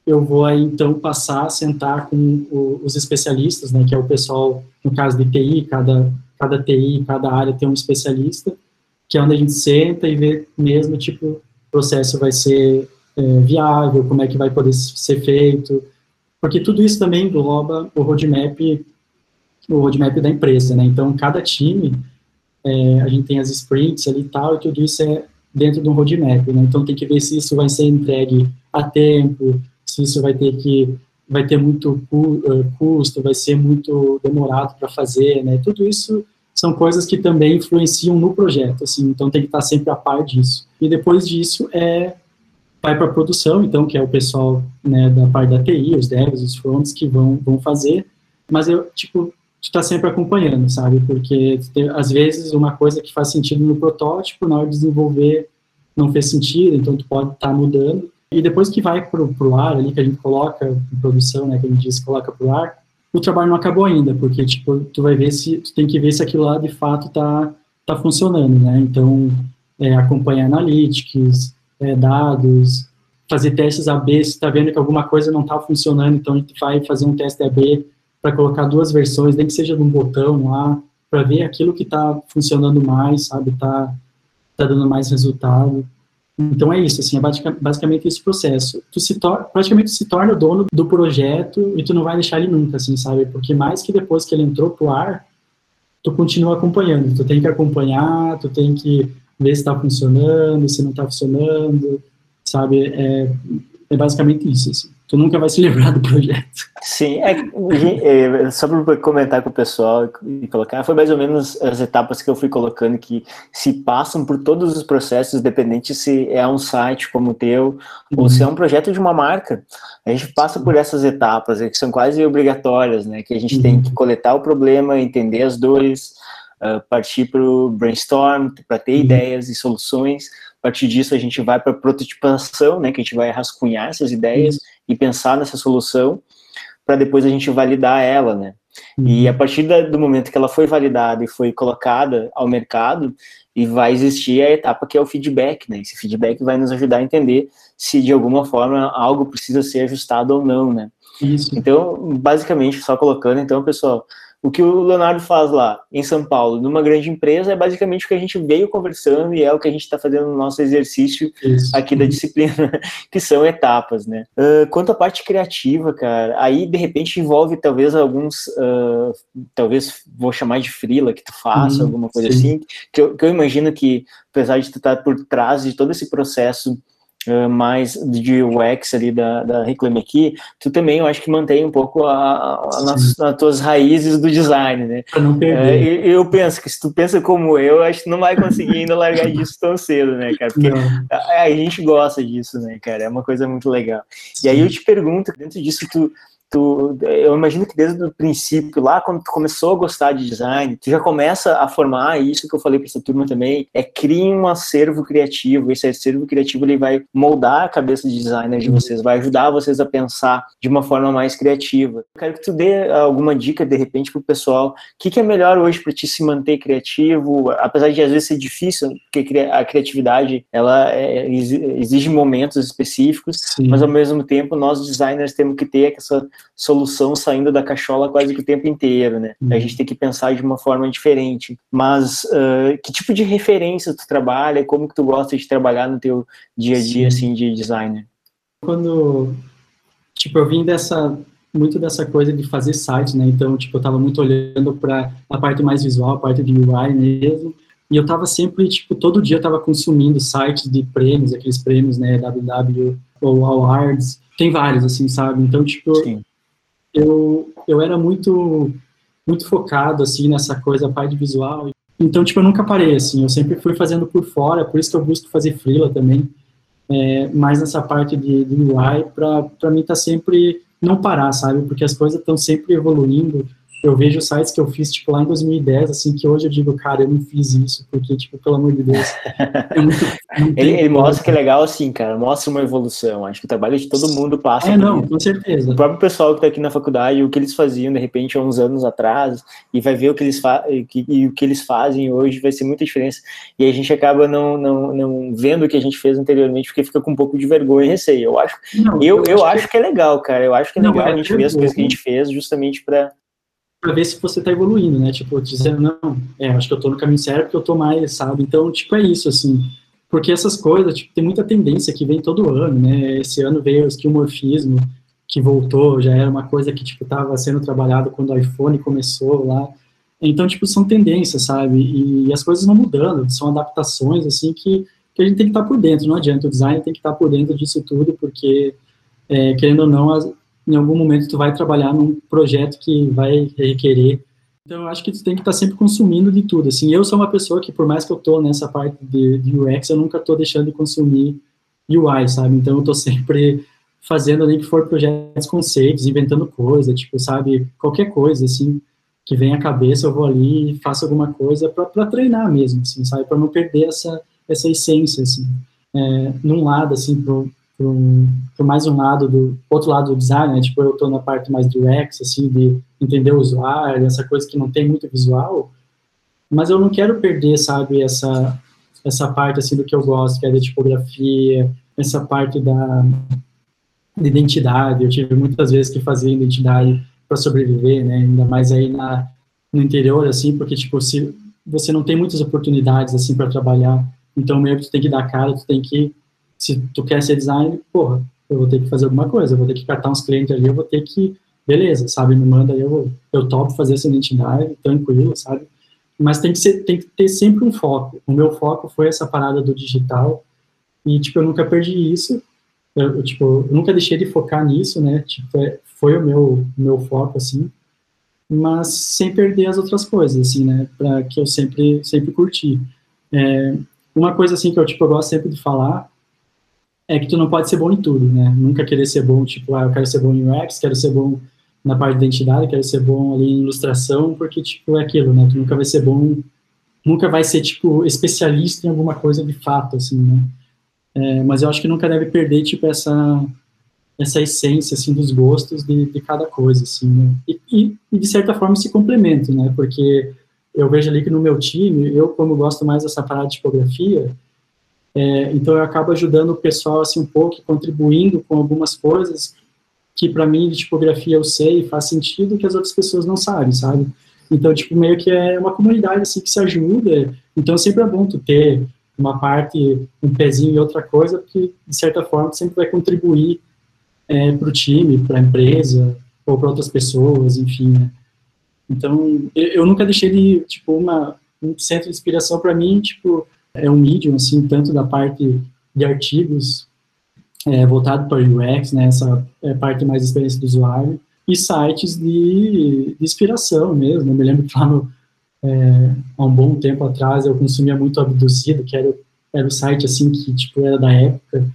Eu vou aí, então, passar a sentar com o, os especialistas, né, que é o pessoal, no caso de TI, cada, cada TI, cada área tem um especialista, que é onde a gente senta e vê mesmo, tipo, o processo vai ser é, viável, como é que vai poder ser feito, porque tudo isso também engloba o roadmap, o roadmap da empresa, né, então cada time, é, a gente tem as sprints ali e tal, e tudo isso é dentro de um roadmap, né, então tem que ver se isso vai ser entregue a tempo, se isso vai ter que, vai ter muito é, custo, vai ser muito demorado para fazer, né, tudo isso são coisas que também influenciam no projeto, assim, então tem que estar sempre a par disso. E depois disso é vai para a produção, então, que é o pessoal né, da parte da TI, os devs, os fronts que vão, vão fazer, mas eu, tipo, tu tá sempre acompanhando, sabe, porque às vezes uma coisa que faz sentido no protótipo, na hora de desenvolver não fez sentido, então tu pode estar tá mudando, e depois que vai pro, pro ar ali, que a gente coloca em produção, né, que a gente diz, coloca pro ar, o trabalho não acabou ainda, porque, tipo, tu vai ver se, tu tem que ver se aquilo lá, de fato, tá, tá funcionando, né, então, é, acompanhar analytics, é, dados, fazer testes AB, se tá vendo que alguma coisa não tá funcionando, então a gente vai fazer um teste AB para colocar duas versões, nem que seja de um botão lá, para ver aquilo que tá funcionando mais, sabe, tá, tá dando mais resultado. Então é isso, assim, é basicamente esse processo. Tu se praticamente se torna o dono do projeto e tu não vai deixar ele nunca, assim, sabe? Porque mais que depois que ele entrou pro ar, tu continua acompanhando. Tu tem que acompanhar, tu tem que ver se está funcionando, se não está funcionando, sabe? É, é basicamente isso, assim tu nunca vai se livrar do projeto. Sim, é, é, só para comentar com o pessoal e colocar, foi mais ou menos as etapas que eu fui colocando que se passam por todos os processos, independente se é um site como o teu uhum. ou se é um projeto de uma marca. A gente passa por essas etapas que são quase obrigatórias, né? Que a gente uhum. tem que coletar o problema, entender as dores, uh, partir para o brainstorm, para ter uhum. ideias e soluções. A partir disso, a gente vai para a prototipação, né? Que a gente vai rascunhar essas ideias e pensar nessa solução para depois a gente validar ela, né? Uhum. E a partir da, do momento que ela foi validada e foi colocada ao mercado, e vai existir a etapa que é o feedback, né? Esse feedback vai nos ajudar a entender se de alguma forma algo precisa ser ajustado ou não, né? Isso. Então, basicamente, só colocando, então, pessoal, o que o Leonardo faz lá em São Paulo, numa grande empresa, é basicamente o que a gente veio conversando e é o que a gente está fazendo no nosso exercício Isso. aqui da disciplina, (laughs) que são etapas, né? Uh, quanto à parte criativa, cara, aí de repente envolve talvez alguns, uh, talvez vou chamar de frila que tu faça, uhum, alguma coisa sim. assim, que eu, que eu imagino que, apesar de tu estar tá por trás de todo esse processo uh, mais de UX ali da, da Reclame Aqui, tu também, eu acho que mantém um pouco a, a nas, nas tuas raízes do design, né? Uh, eu penso que se tu pensa como eu, acho que não vai conseguir ainda largar (laughs) disso tão cedo, né, cara? Porque a, a, gente gosta disso, né, cara? É uma coisa muito legal. E aí eu te pergunto, dentro disso, tu tu, eu imagino que desde o princípio, lá quando tu começou a gostar de design, tu já começa a formar isso que eu falei para essa turma também, é crie um acervo criativo. Esse acervo criativo ele vai moldar a cabeça de designer de vocês, vai ajudar vocês a pensar de uma forma mais criativa. Eu quero que tu dê alguma dica de repente pro pessoal, o que, que é melhor hoje para te se manter criativo, apesar de às vezes ser difícil, porque a criatividade ela é, exige momentos específicos, Sim. mas ao mesmo tempo nós designers temos que ter essa solução saindo da cachola quase que o tempo inteiro, né? Uhum. A gente tem que pensar de uma forma diferente. Mas uh, que tipo de referência tu trabalha? Como que tu gosta de trabalhar no teu dia a dia, Sim. assim, de designer? Quando, tipo, eu vim dessa muito dessa coisa de fazer sites, né? Então, tipo, eu estava muito olhando para a parte mais visual, a parte de UI mesmo. E eu estava sempre, tipo, todo dia eu estava consumindo sites de prêmios, aqueles prêmios, né, WW ou Awards, tem vários, assim, sabe? Então, tipo, Sim. Eu, eu era muito, muito focado, assim, nessa coisa, parte visual. Então, tipo, eu nunca parei, assim, eu sempre fui fazendo por fora, por isso que eu busco fazer freela também, é, mais nessa parte de, de UI, para mim tá sempre não parar, sabe? Porque as coisas estão sempre evoluindo, eu vejo sites que eu fiz, tipo, lá em 2010, assim, que hoje eu digo, cara, eu não fiz isso, porque, tipo, pelo amor de Deus. (laughs) É muito, ele, ele mostra que é legal, assim, cara, mostra uma evolução. Acho que o trabalho de todo mundo passa. É, não, com certeza. O próprio pessoal que tá aqui na faculdade, o que eles faziam, de repente, há uns anos atrás, e vai ver o que eles, fa que, e o que eles fazem hoje, vai ser muita diferença. E a gente acaba não, não, não vendo o que a gente fez anteriormente, porque fica com um pouco de vergonha e receio. Eu acho, não, eu, eu, acho, que... que... é legal, cara. Eu acho que é não, legal é a gente ver as coisas que a gente fez justamente para para ver se você está evoluindo, né? Tipo, dizendo, não, é, acho que eu estou no caminho certo porque eu estou mais, sabe? Então, tipo, é isso, assim. Porque essas coisas, tipo, tem muita tendência que vem todo ano, né? Esse ano veio o esquimorfismo, que voltou, já era uma coisa que, tipo, estava sendo trabalhado quando o iPhone começou lá. Então, tipo, são tendências, sabe? E, e as coisas não mudando, são adaptações, assim, que, que a gente tem que estar tá por dentro, não adianta. O design tem que estar tá por dentro disso tudo, porque, é, querendo ou não, as, em algum momento tu vai trabalhar num projeto que vai requerer. Então eu acho que tu tem que estar tá sempre consumindo de tudo. Assim, eu sou uma pessoa que por mais que eu tô nessa parte de, de UX, eu nunca tô deixando de consumir UI, sabe? Então eu tô sempre fazendo ali que for projetos, conceitos, inventando coisa, tipo, sabe, qualquer coisa assim que vem à cabeça, eu vou ali e faço alguma coisa para treinar mesmo, assim, sabe, para não perder essa essa essência assim. É, num lado assim pro, para mais um lado do outro lado do design, né? tipo eu estou na parte mais do UX, assim, de entender o usuário, essa coisa que não tem muito visual, mas eu não quero perder, sabe, essa essa parte assim do que eu gosto, que é da tipografia, essa parte da, da identidade. Eu tive muitas vezes que fazer identidade para sobreviver, né? Ainda mais aí na no interior, assim, porque tipo se você não tem muitas oportunidades assim para trabalhar, então meio que tu tem que dar cara, tu tem que se tu quer ser designer, porra, eu vou ter que fazer alguma coisa, eu vou ter que catar uns clientes ali, eu vou ter que, beleza, sabe, me manda aí, eu, eu topo fazer essa identidade, tranquilo, sabe? Mas tem que, ser, tem que ter sempre um foco. O meu foco foi essa parada do digital, e, tipo, eu nunca perdi isso, eu, eu tipo, eu nunca deixei de focar nisso, né, tipo, é, foi o meu, meu foco, assim, mas sem perder as outras coisas, assim, né, para que eu sempre, sempre curti. É, uma coisa, assim, que eu, tipo, eu gosto sempre de falar é que tu não pode ser bom em tudo, né? Nunca querer ser bom, tipo, ah, eu quero ser bom em UX, quero ser bom na parte de identidade, quero ser bom ali em ilustração, porque, tipo, é aquilo, né? Tu nunca vai ser bom, nunca vai ser, tipo, especialista em alguma coisa de fato, assim, né? É, mas eu acho que nunca deve perder, tipo, essa, essa essência, assim, dos gostos de, de cada coisa, assim, né? E, e, e, de certa forma, se complementam, né? Porque eu vejo ali que no meu time, eu, como gosto mais dessa parada de tipografia, é, então eu acabo ajudando o pessoal assim um pouco, contribuindo com algumas coisas que para mim de tipografia eu sei e faz sentido que as outras pessoas não sabem, sabe? Então tipo meio que é uma comunidade assim que se ajuda. Então sempre é bom tu ter uma parte, um pezinho e outra coisa, porque de certa forma sempre vai contribuir é, para o time, para a empresa ou para outras pessoas, enfim. Né? Então eu, eu nunca deixei de tipo uma um centro de inspiração para mim, tipo é um medium, assim, tanto da parte de artigos é, voltado para UX, né, essa é, parte mais experiência do usuário, e sites de, de inspiração mesmo. Eu me lembro que lá no, é, há um bom tempo atrás eu consumia muito Abduzido, que era, era o site, assim, que, tipo, era da época,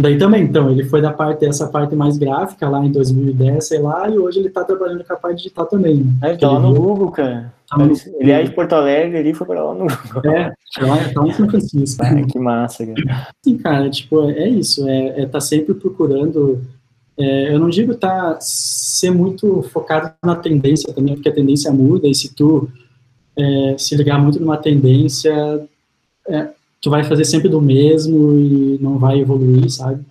Daí também, então, ele foi da parte, essa parte mais gráfica lá em 2010, sei lá, e hoje ele tá trabalhando com a parte digital também. Né? É, tá lá no Google, cara. Tá no... Ele é de Porto Alegre, ele foi pra lá no Google. É, lá, tá em São Francisco. Ah, que massa, cara. Sim, cara, tipo, é, é isso, é, é tá sempre procurando, é, eu não digo tá ser muito focado na tendência também, porque a tendência muda, e se tu é, se ligar muito numa tendência, é, tu vai fazer sempre do mesmo e não vai evoluir, sabe?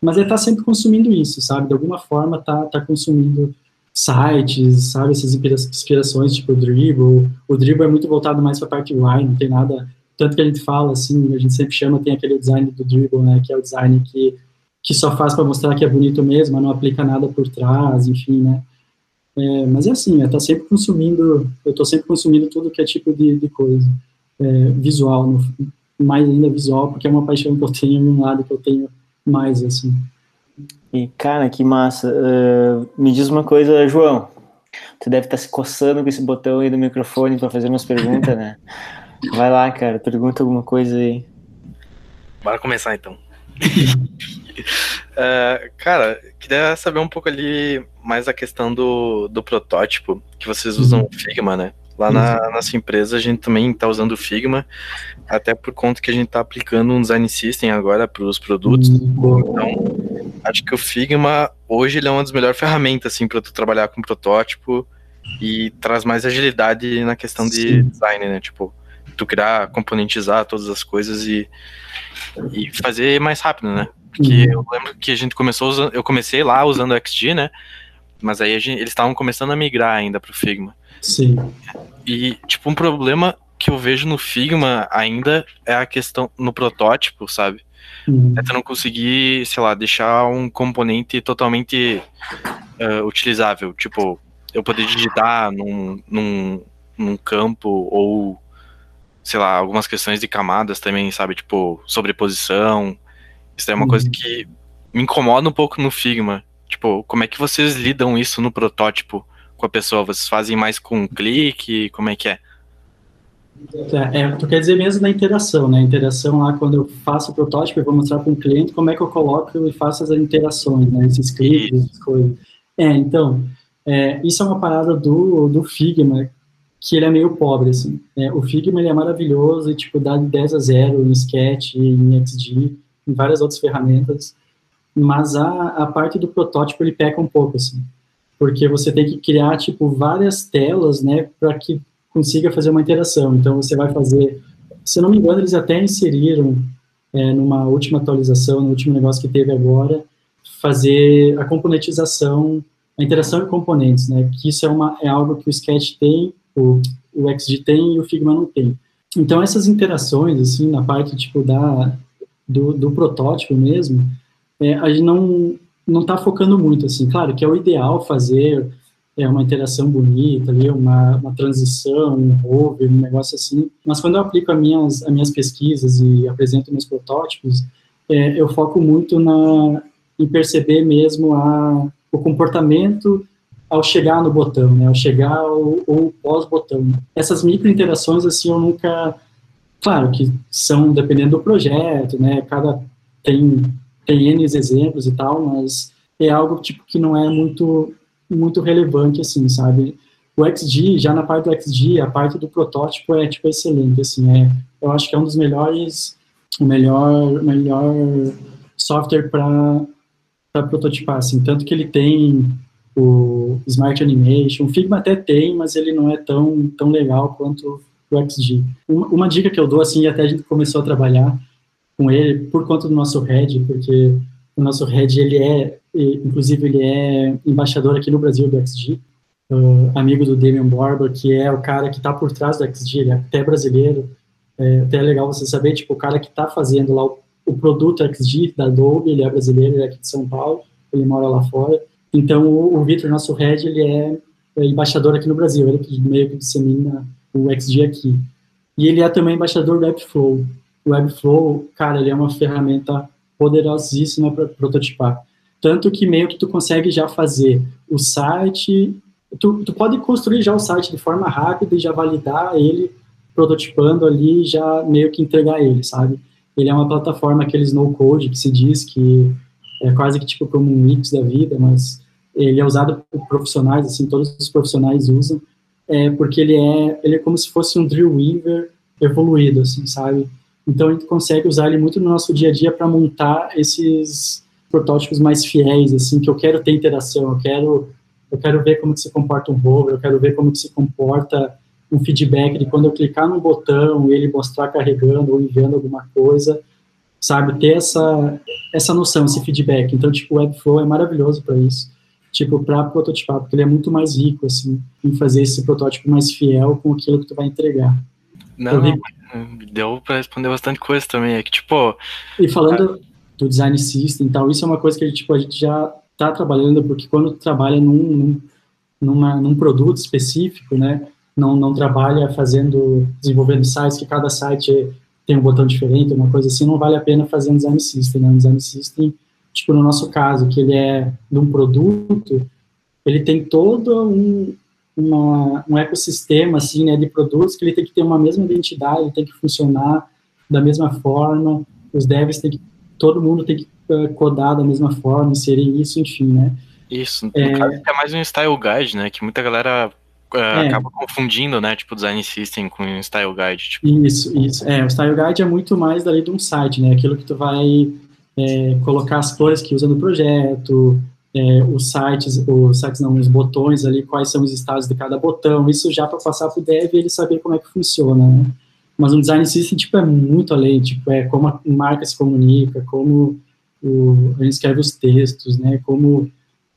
Mas é estar tá sempre consumindo isso, sabe? De alguma forma tá, tá consumindo sites, sabe? Essas inspirações, tipo o Dribble. O Dribble é muito voltado mais para a parte UI, não tem nada... Tanto que a gente fala, assim, a gente sempre chama, tem aquele design do Dribble, né? Que é o design que, que só faz para mostrar que é bonito mesmo, não aplica nada por trás, enfim, né? É, mas é assim, é tá sempre consumindo, eu estou sempre consumindo tudo que é tipo de, de coisa é, visual, no, mais ainda visual, porque é uma paixão que eu tenho, um lado que eu tenho mais, assim. E, cara, que massa. Uh, me diz uma coisa, João. Tu deve estar tá se coçando com esse botão aí do microfone para fazer umas perguntas, né? (laughs) Vai lá, cara, pergunta alguma coisa aí. Bora começar então. uh, (laughs) cara, queria saber um pouco ali mais a questão do, do protótipo, que vocês usam uhum. Figma, né? Lá na nossa empresa a gente também está usando o Figma, até por conta que a gente está aplicando um design system agora para os produtos. Uhum. Então, acho que o Figma hoje ele é uma das melhores ferramentas assim para tu trabalhar com protótipo e traz mais agilidade na questão de Sim. design, né? Tipo, tu criar, componentizar todas as coisas e, e fazer mais rápido, né? Porque uhum. eu lembro que a gente começou usando, eu comecei lá usando o XG, né? Mas aí gente, eles estavam começando a migrar ainda para o Figma. Sim. E, tipo, um problema que eu vejo no Figma ainda é a questão no protótipo, sabe? Uhum. É tu não conseguir, sei lá, deixar um componente totalmente uh, utilizável. Tipo, eu poder digitar num, num, num campo ou, sei lá, algumas questões de camadas também, sabe? Tipo, sobreposição. Isso é uma uhum. coisa que me incomoda um pouco no Figma. Tipo, como é que vocês lidam isso no protótipo? com a pessoa? Vocês fazem mais com um clique? Como é que é? É, é, tu quer dizer mesmo na interação, né? Interação lá, quando eu faço o protótipo, eu vou mostrar para um cliente como é que eu coloco e faço as interações, né? Esses cliques, essas coisas. É, então, é, isso é uma parada do, do Figma, que ele é meio pobre, assim. É, o Figma, ele é maravilhoso e, tipo, dá de 10 a 0 em Sketch, em XD, em várias outras ferramentas, mas a, a parte do protótipo, ele peca um pouco, assim porque você tem que criar, tipo, várias telas, né, para que consiga fazer uma interação. Então, você vai fazer, se não me engano, eles até inseriram é, numa última atualização, no último negócio que teve agora, fazer a componentização, a interação em componentes, né, que isso é, uma, é algo que o Sketch tem, o, o XG tem e o Figma não tem. Então, essas interações, assim, na parte, tipo, da, do, do protótipo mesmo, é, a gente não não está focando muito, assim, claro que é o ideal fazer é, uma interação bonita ali, uma, uma transição, um rover, um negócio assim, mas quando eu aplico as minhas, as minhas pesquisas e apresento meus protótipos, é, eu foco muito na, em perceber mesmo a, o comportamento ao chegar no botão, né, ao chegar ou, pós-botão. Essas micro interações, assim, eu nunca, claro que são dependendo do projeto, né, cada tem tem N exemplos e tal, mas é algo tipo que não é muito muito relevante assim, sabe? O XG, já na parte do XG, a parte do protótipo é tipo excelente assim, é, eu acho que é um dos melhores o melhor melhor software para prototipar assim, tanto que ele tem o Smart Animation, o Figma até tem, mas ele não é tão tão legal quanto o XG. Uma, uma dica que eu dou assim, até a gente começou a trabalhar com ele por conta do nosso head, porque o nosso head, ele é, inclusive, ele é embaixador aqui no Brasil do XG, uh, amigo do Damian Barber, que é o cara que está por trás do XG, ele é até brasileiro, é até legal você saber, tipo, o cara que está fazendo lá o, o, produto XG da Adobe, ele é brasileiro, ele é aqui de São Paulo, ele mora lá fora, então o, o Victor, nosso head, ele é, é embaixador aqui no Brasil, ele que meio que dissemina o XG aqui. E ele é também embaixador do Webflow, o Webflow, cara, ele é uma ferramenta poderosíssima para prototipar. Tanto que meio que tu consegue já fazer o site, tu, tu pode construir já o site de forma rápida e já validar ele prototipando ali já meio que entregar ele, sabe? Ele é uma plataforma, aqueles no-code que se diz que é quase que tipo como um mix da vida, mas ele é usado por profissionais, assim, todos os profissionais usam, é porque ele é, ele é como se fosse um Drillweaver evoluído, assim, sabe? Então a gente consegue usar ele muito no nosso dia a dia para montar esses protótipos mais fiéis, assim, que eu quero ter interação, eu quero eu quero ver como que se comporta um rover, eu quero ver como que se comporta um feedback de quando eu clicar no botão e ele mostrar carregando ou enviando alguma coisa, sabe, ter essa essa noção, esse feedback. Então, tipo, o Webflow é maravilhoso para isso, tipo, para prototipar, porque ele é muito mais rico, assim, em fazer esse protótipo mais fiel com aquilo que tu vai entregar. Não, não deu para responder bastante coisa também. É que, tipo. E falando do design system e tal, isso é uma coisa que a gente, tipo, a gente já está trabalhando, porque quando trabalha num, num, numa, num produto específico, né? Não, não trabalha fazendo, desenvolvendo sites, que cada site tem um botão diferente, uma coisa assim, não vale a pena fazer um design system, né? Um design system, tipo, no nosso caso, que ele é de um produto, ele tem todo um, uma, um ecossistema assim, né, de produtos que ele tem que ter uma mesma identidade, tem que funcionar da mesma forma, os devs tem que, todo mundo tem que uh, codar da mesma forma, inserir isso, enfim, né. Isso, no é, caso é mais um style guide, né, que muita galera uh, é, acaba confundindo, né, tipo design system com style guide. Tipo. Isso, isso, é, o style guide é muito mais dali de um site, né, aquilo que tu vai é, colocar as cores que usa no projeto, é, os sites, os sites não, os botões ali, quais são os estados de cada botão, isso já para passar para o dev e ele saber como é que funciona, né? Mas um design system, tipo, é muito além, tipo, é como a marca se comunica, como o, a gente escreve os textos, né, como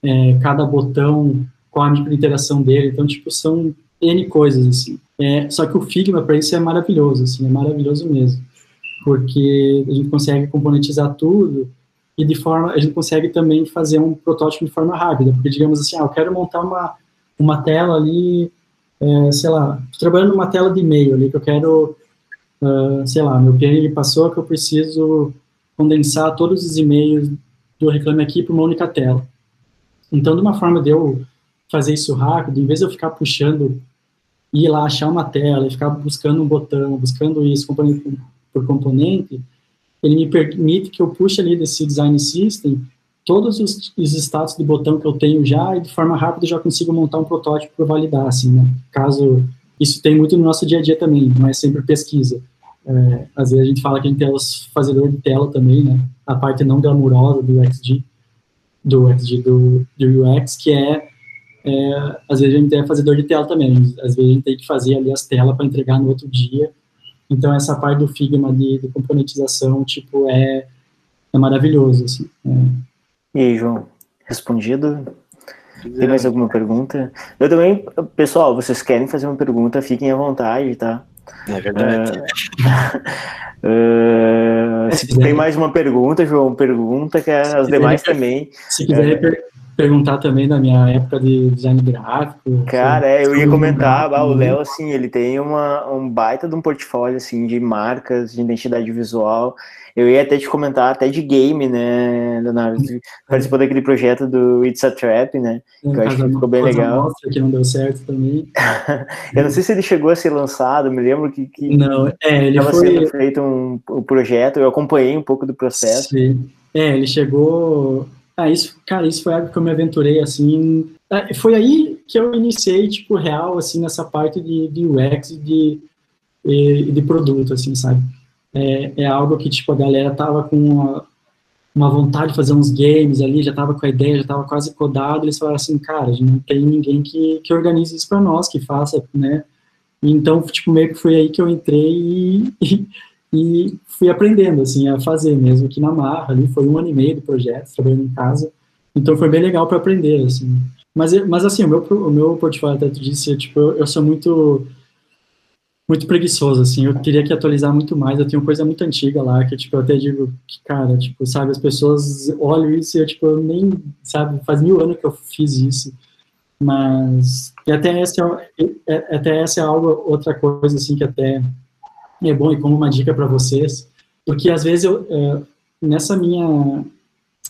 é, cada botão, qual a microinteração dele, então, tipo, são N coisas, assim. É, só que o Figma, para isso, é maravilhoso, assim, é maravilhoso mesmo, porque a gente consegue componentizar tudo, e de forma, a gente consegue também fazer um protótipo de forma rápida, porque digamos assim, ah, eu quero montar uma, uma tela ali, é, sei lá, trabalhando numa tela de e-mail ali, que eu quero, uh, sei lá, meu PN ele passou que eu preciso condensar todos os e-mails do Reclame Aqui para uma única tela. Então, de uma forma de eu fazer isso rápido, em vez de eu ficar puxando, ir lá achar uma tela, e ficar buscando um botão, buscando isso componente por componente, ele me permite que eu puxe ali desse design system todos os, os status de botão que eu tenho já e de forma rápida já consigo montar um protótipo para validar, assim, né? Caso isso tem muito no nosso dia a dia também, não é sempre pesquisa. É, às vezes a gente fala que a gente é fazedor de tela também, né? A parte não glamurosa do XG, do XG, do, do UX, que é, é, às vezes a gente é fazedor de tela também, às vezes a gente tem que fazer ali as telas para entregar no outro dia, então, essa parte do Figma de, de componentização, tipo, é, é maravilhoso, assim. É. E aí, João, respondido? Tem mais alguma pergunta? Eu também, pessoal, vocês querem fazer uma pergunta, fiquem à vontade, tá? É verdade. Uh, Uh, (laughs) se tem mais uma pergunta, João, pergunta que as demais também. Se quiser perguntar também da minha época de design gráfico. Cara, é, eu ia comentar, ah, o Léo, assim, ele tem uma, um baita de um portfólio, assim, de marcas, de identidade visual. Eu ia até te comentar, até de game, né, Leonardo? Você participou daquele projeto do It's a Trap, né? Que eu acho que ficou bem legal. Que não deu certo também. (laughs) eu não sei se ele chegou a ser lançado, me lembro que, que não, é, ele estava foi... sendo feito um, um projeto, eu acompanhei um pouco do processo. Sim. É, ele chegou ah, isso, cara, isso foi algo que eu me aventurei, assim, é, foi aí que eu iniciei, tipo, real, assim, nessa parte de, de UX e de, de produto, assim, sabe? É, é, algo que, tipo, a galera tava com uma, uma, vontade de fazer uns games ali, já tava com a ideia, já tava quase codado, eles falaram assim, cara, não tem ninguém que, que organize isso para nós, que faça, né? Então, tipo, meio que foi aí que eu entrei e, (laughs) e fui aprendendo, assim, a fazer mesmo aqui na marra, ali foi um ano e meio do projeto, trabalhando em casa, então foi bem legal para aprender, assim. Mas, mas assim, o meu, o meu portfólio, até tu disse, tipo, eu, eu sou muito muito preguiçoso, assim, eu teria que atualizar muito mais, eu tenho coisa muito antiga lá, que, tipo, eu até digo que, cara, tipo, sabe, as pessoas olham isso e eu, tipo, eu nem, sabe, faz mil anos que eu fiz isso, mas, e até essa, é, até essa é algo, outra coisa, assim, que até é bom e como uma dica para vocês, porque às vezes eu, é, nessa minha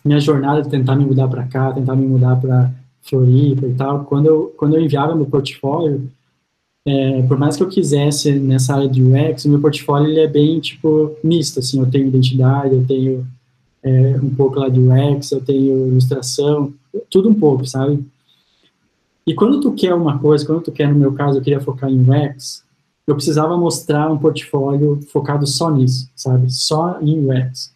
minha jornada de tentar me mudar para cá, tentar me mudar para Floripa e tal, quando eu quando eu enviava meu portfólio, é, por mais que eu quisesse nessa área de UX, meu portfólio ele é bem tipo misto, assim, eu tenho identidade, eu tenho é, um pouco lá de UX, eu tenho ilustração, tudo um pouco, sabe? E quando tu quer uma coisa, quando tu quer, no meu caso, eu queria focar em UX, eu precisava mostrar um portfólio focado só nisso, sabe? Só em UX.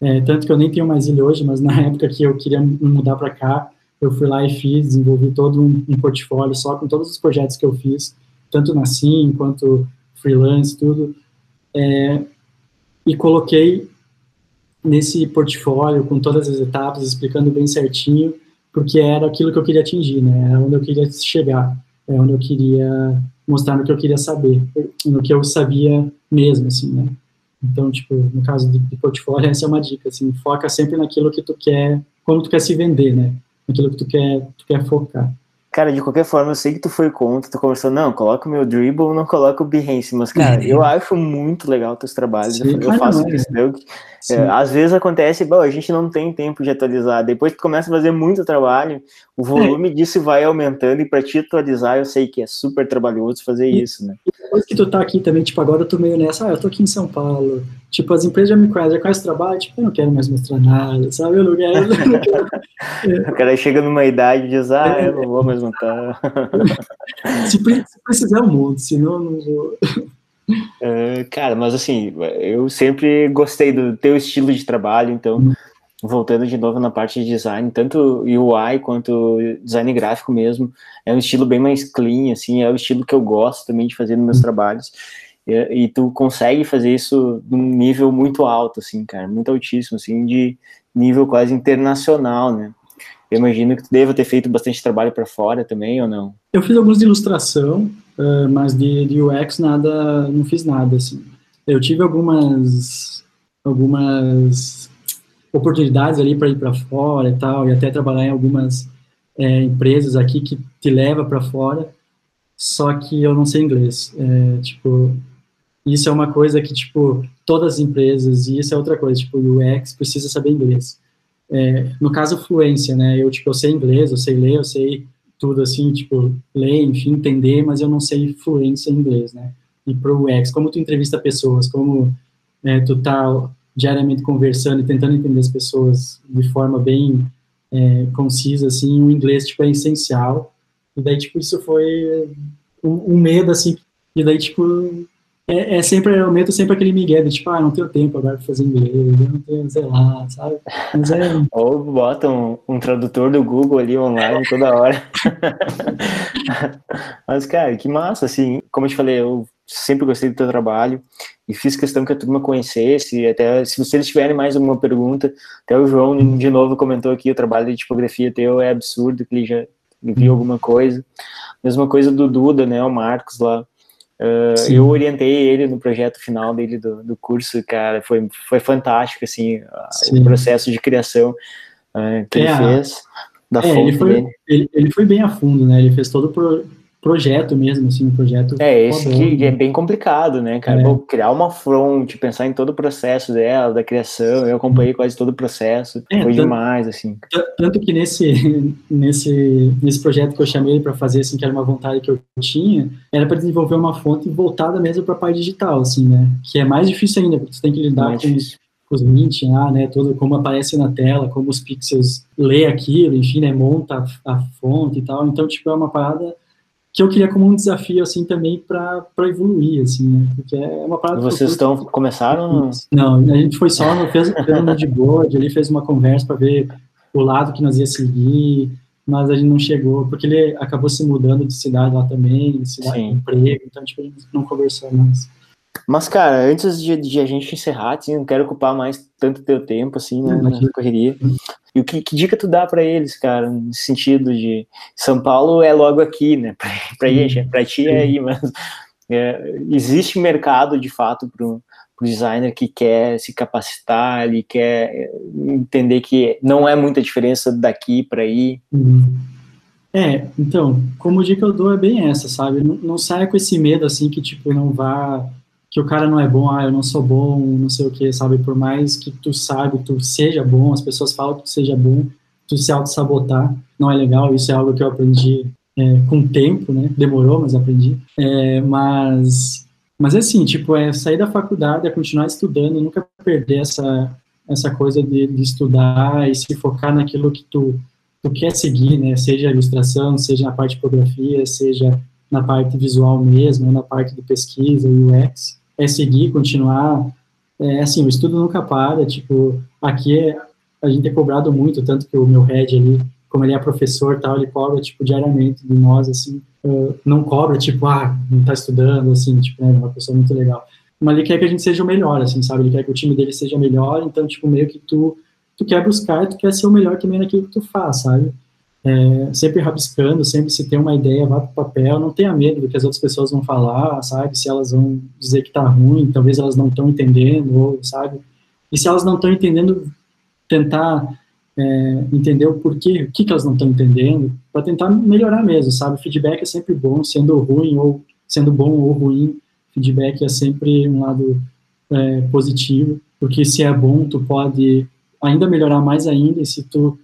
É, tanto que eu nem tenho mais ele hoje, mas na (laughs) época que eu queria mudar para cá, eu fui lá e fiz, desenvolvi todo um, um, portfólio só com todos os projetos que eu fiz, tanto na Sim quanto freelance, tudo. É, e coloquei nesse portfólio com todas as etapas, explicando bem certinho, porque era aquilo que eu queria atingir, né? Era onde eu queria chegar, é onde eu queria mostrar no que eu queria saber, no que eu sabia mesmo, assim, né? Então, tipo, no caso de, de portfólio, essa é uma dica, assim, foca sempre naquilo que tu quer, como tu quer se vender, né? Naquilo que tu quer, tu quer focar. Cara, de qualquer forma, eu sei que tu foi contra, tu conversou, não, coloca o meu dribble, não coloca o Behance, mas, cara, eu acho muito legal teus trabalhos, Sim, eu, eu faço questão que, é, às vezes acontece, bom, a gente não tem tempo de atualizar, depois tu começa a fazer muito trabalho, o volume é. disso vai aumentando, e para te atualizar, eu sei que é super trabalhoso fazer isso, né? Depois que tu tá aqui também, tipo, agora eu tô meio nessa, ah, eu tô aqui em São Paulo, tipo, as empresas já me conhecem, já conhecem trabalho, tipo, eu não quero mais mostrar nada, sabe, eu não quero... Eu não quero é. (laughs) O cara chega numa idade e diz, ah, eu não vou mais montar. (laughs) se, se precisar, eu monto, senão eu não vou... Uh, cara, mas assim, eu sempre gostei do teu estilo de trabalho, então, uhum. Voltando de novo na parte de design, tanto UI quanto design gráfico mesmo, é um estilo bem mais clean, assim, é o estilo que eu gosto também de fazer nos meus trabalhos. E, e, tu consegue fazer isso num nível muito alto, assim, cara, muito altíssimo, assim, de nível quase internacional, né? Eu imagino que tu deva ter feito bastante trabalho para fora também, ou não? Eu fiz alguns de ilustração, uh, mas de, de UX nada, não fiz nada, assim. Eu tive algumas, algumas oportunidades ali para ir para fora e tal, e até trabalhar em algumas é, empresas aqui que te leva para fora, só que eu não sei inglês. É, tipo, isso é uma coisa que, tipo, todas as empresas, e isso é outra coisa, tipo, o UX precisa saber inglês é, no caso, fluência, né? Eu, tipo, eu sei inglês, eu sei ler, eu sei tudo assim, tipo, ler, enfim, entender, mas eu não sei fluência em inglês, né? E pro UX, como tu entrevista pessoas, como é, tu tá diariamente conversando e tentando entender as pessoas de forma bem é, concisa, assim, o inglês, tipo, é essencial. E daí, tipo, isso foi um, um medo, assim, e daí, tipo, é, é, sempre, eu meto sempre aquele migué de tipo, ah, não tenho tempo agora para fazer inglês, eu não tenho, sei lá, sabe? Mas é... (laughs) Ou bota um, um tradutor do Google ali online toda hora. (laughs) Mas, cara, que massa, assim, como eu te falei, eu sempre gostei do teu trabalho e fiz questão que a turma conhecesse, até se vocês tiverem mais alguma pergunta, até o João de novo comentou aqui, o trabalho de tipografia teu é absurdo, que ele já viu alguma coisa. Mesma coisa do Duda, né, o Marcos lá, Uh, eu orientei ele no projeto final dele do, do curso, cara, foi, foi fantástico, assim, Sim. o processo de criação uh, que é, ele fez da é, ele foi, ele, ele, foi bem a fundo, né, ele fez todo o pro, projeto mesmo, assim, um projeto. É, esse que é bem complicado, né, cara? É. Criar uma front, pensar em todo o processo dela, da criação, eu acompanhei quase todo o processo, é, foi tanto, demais, assim. Tanto que nesse, (laughs) nesse, nesse projeto que eu chamei para fazer, assim, que era uma vontade que eu tinha, era para desenvolver uma fonte voltada mesmo para a parte digital, assim, né? Que é mais difícil ainda, porque você tem que lidar com os, os mint lá, né, todo como aparece na tela, como os pixels lê aquilo, enfim, né, monta a, a fonte e tal. Então, tipo, é uma parada que eu queria como um desafio assim também para evoluir assim né? porque é uma parada vocês estão começaram não a gente foi só fez, fez um de board ali fez uma conversa para ver o lado que nós ia seguir mas a gente não chegou porque ele acabou se mudando de cidade lá também de cidade Sim. de emprego então tipo a gente não conversou mais mas, cara, antes de, de, a gente encerrar, assim, não quero ocupar mais tanto teu tempo, assim, né, na correria. E o que, que dica tu dá para eles, cara, no sentido de São Paulo é logo aqui, né? (laughs) Pra gente, pra ti é aí, mas é, existe mercado, de fato, pro, pro designer que quer se capacitar, ele quer entender que não é muita diferença daqui para aí. Uhum. É, então, como dica eu dou é bem essa, sabe? Não, não saia com esse medo, assim, que, tipo, não vá que o cara não é bom, ah, eu não sou bom, não sei o que, sabe? Por mais que tu sabe, tu seja bom, as pessoas falam que tu seja bom, tu se auto-sabotar, não é legal, isso é algo que eu aprendi é, com o tempo, né? Demorou, mas aprendi. É, mas, mas é assim, tipo, é sair da faculdade, é continuar estudando, nunca perder essa, essa coisa de, de estudar e se focar naquilo que tu, tu quer seguir, né? Seja a ilustração, seja na parte de fotografia, seja na parte visual mesmo, na parte de pesquisa, UX é seguir, continuar. É, assim, o estudo nunca para, tipo, aqui é, a gente é cobrado muito, tanto que o meu head ali, como ele é professor tal, ele cobra, tipo, diariamente de nós, assim, não cobra, tipo, ah, não tá estudando, assim, tipo, né, uma pessoa muito legal. Mas ele quer que a gente seja o melhor, assim, sabe? Ele quer que o time dele seja melhor, então, tipo, meio que tu, tu quer buscar, tu quer ser o melhor também naquilo que tu faz, sabe? É, sempre rabiscando, sempre se tem uma ideia, vá para o papel, não tenha medo do que as outras pessoas vão falar, sabe? Se elas vão dizer que tá ruim, talvez elas não estão entendendo, ou, sabe? E se elas não estão entendendo, tentar é, entender o porquê, o que, que elas não estão entendendo, para tentar melhorar mesmo, sabe? Feedback é sempre bom, sendo ruim ou sendo bom ou ruim, feedback é sempre um lado é, positivo, porque se é bom, tu pode ainda melhorar mais ainda, e se tu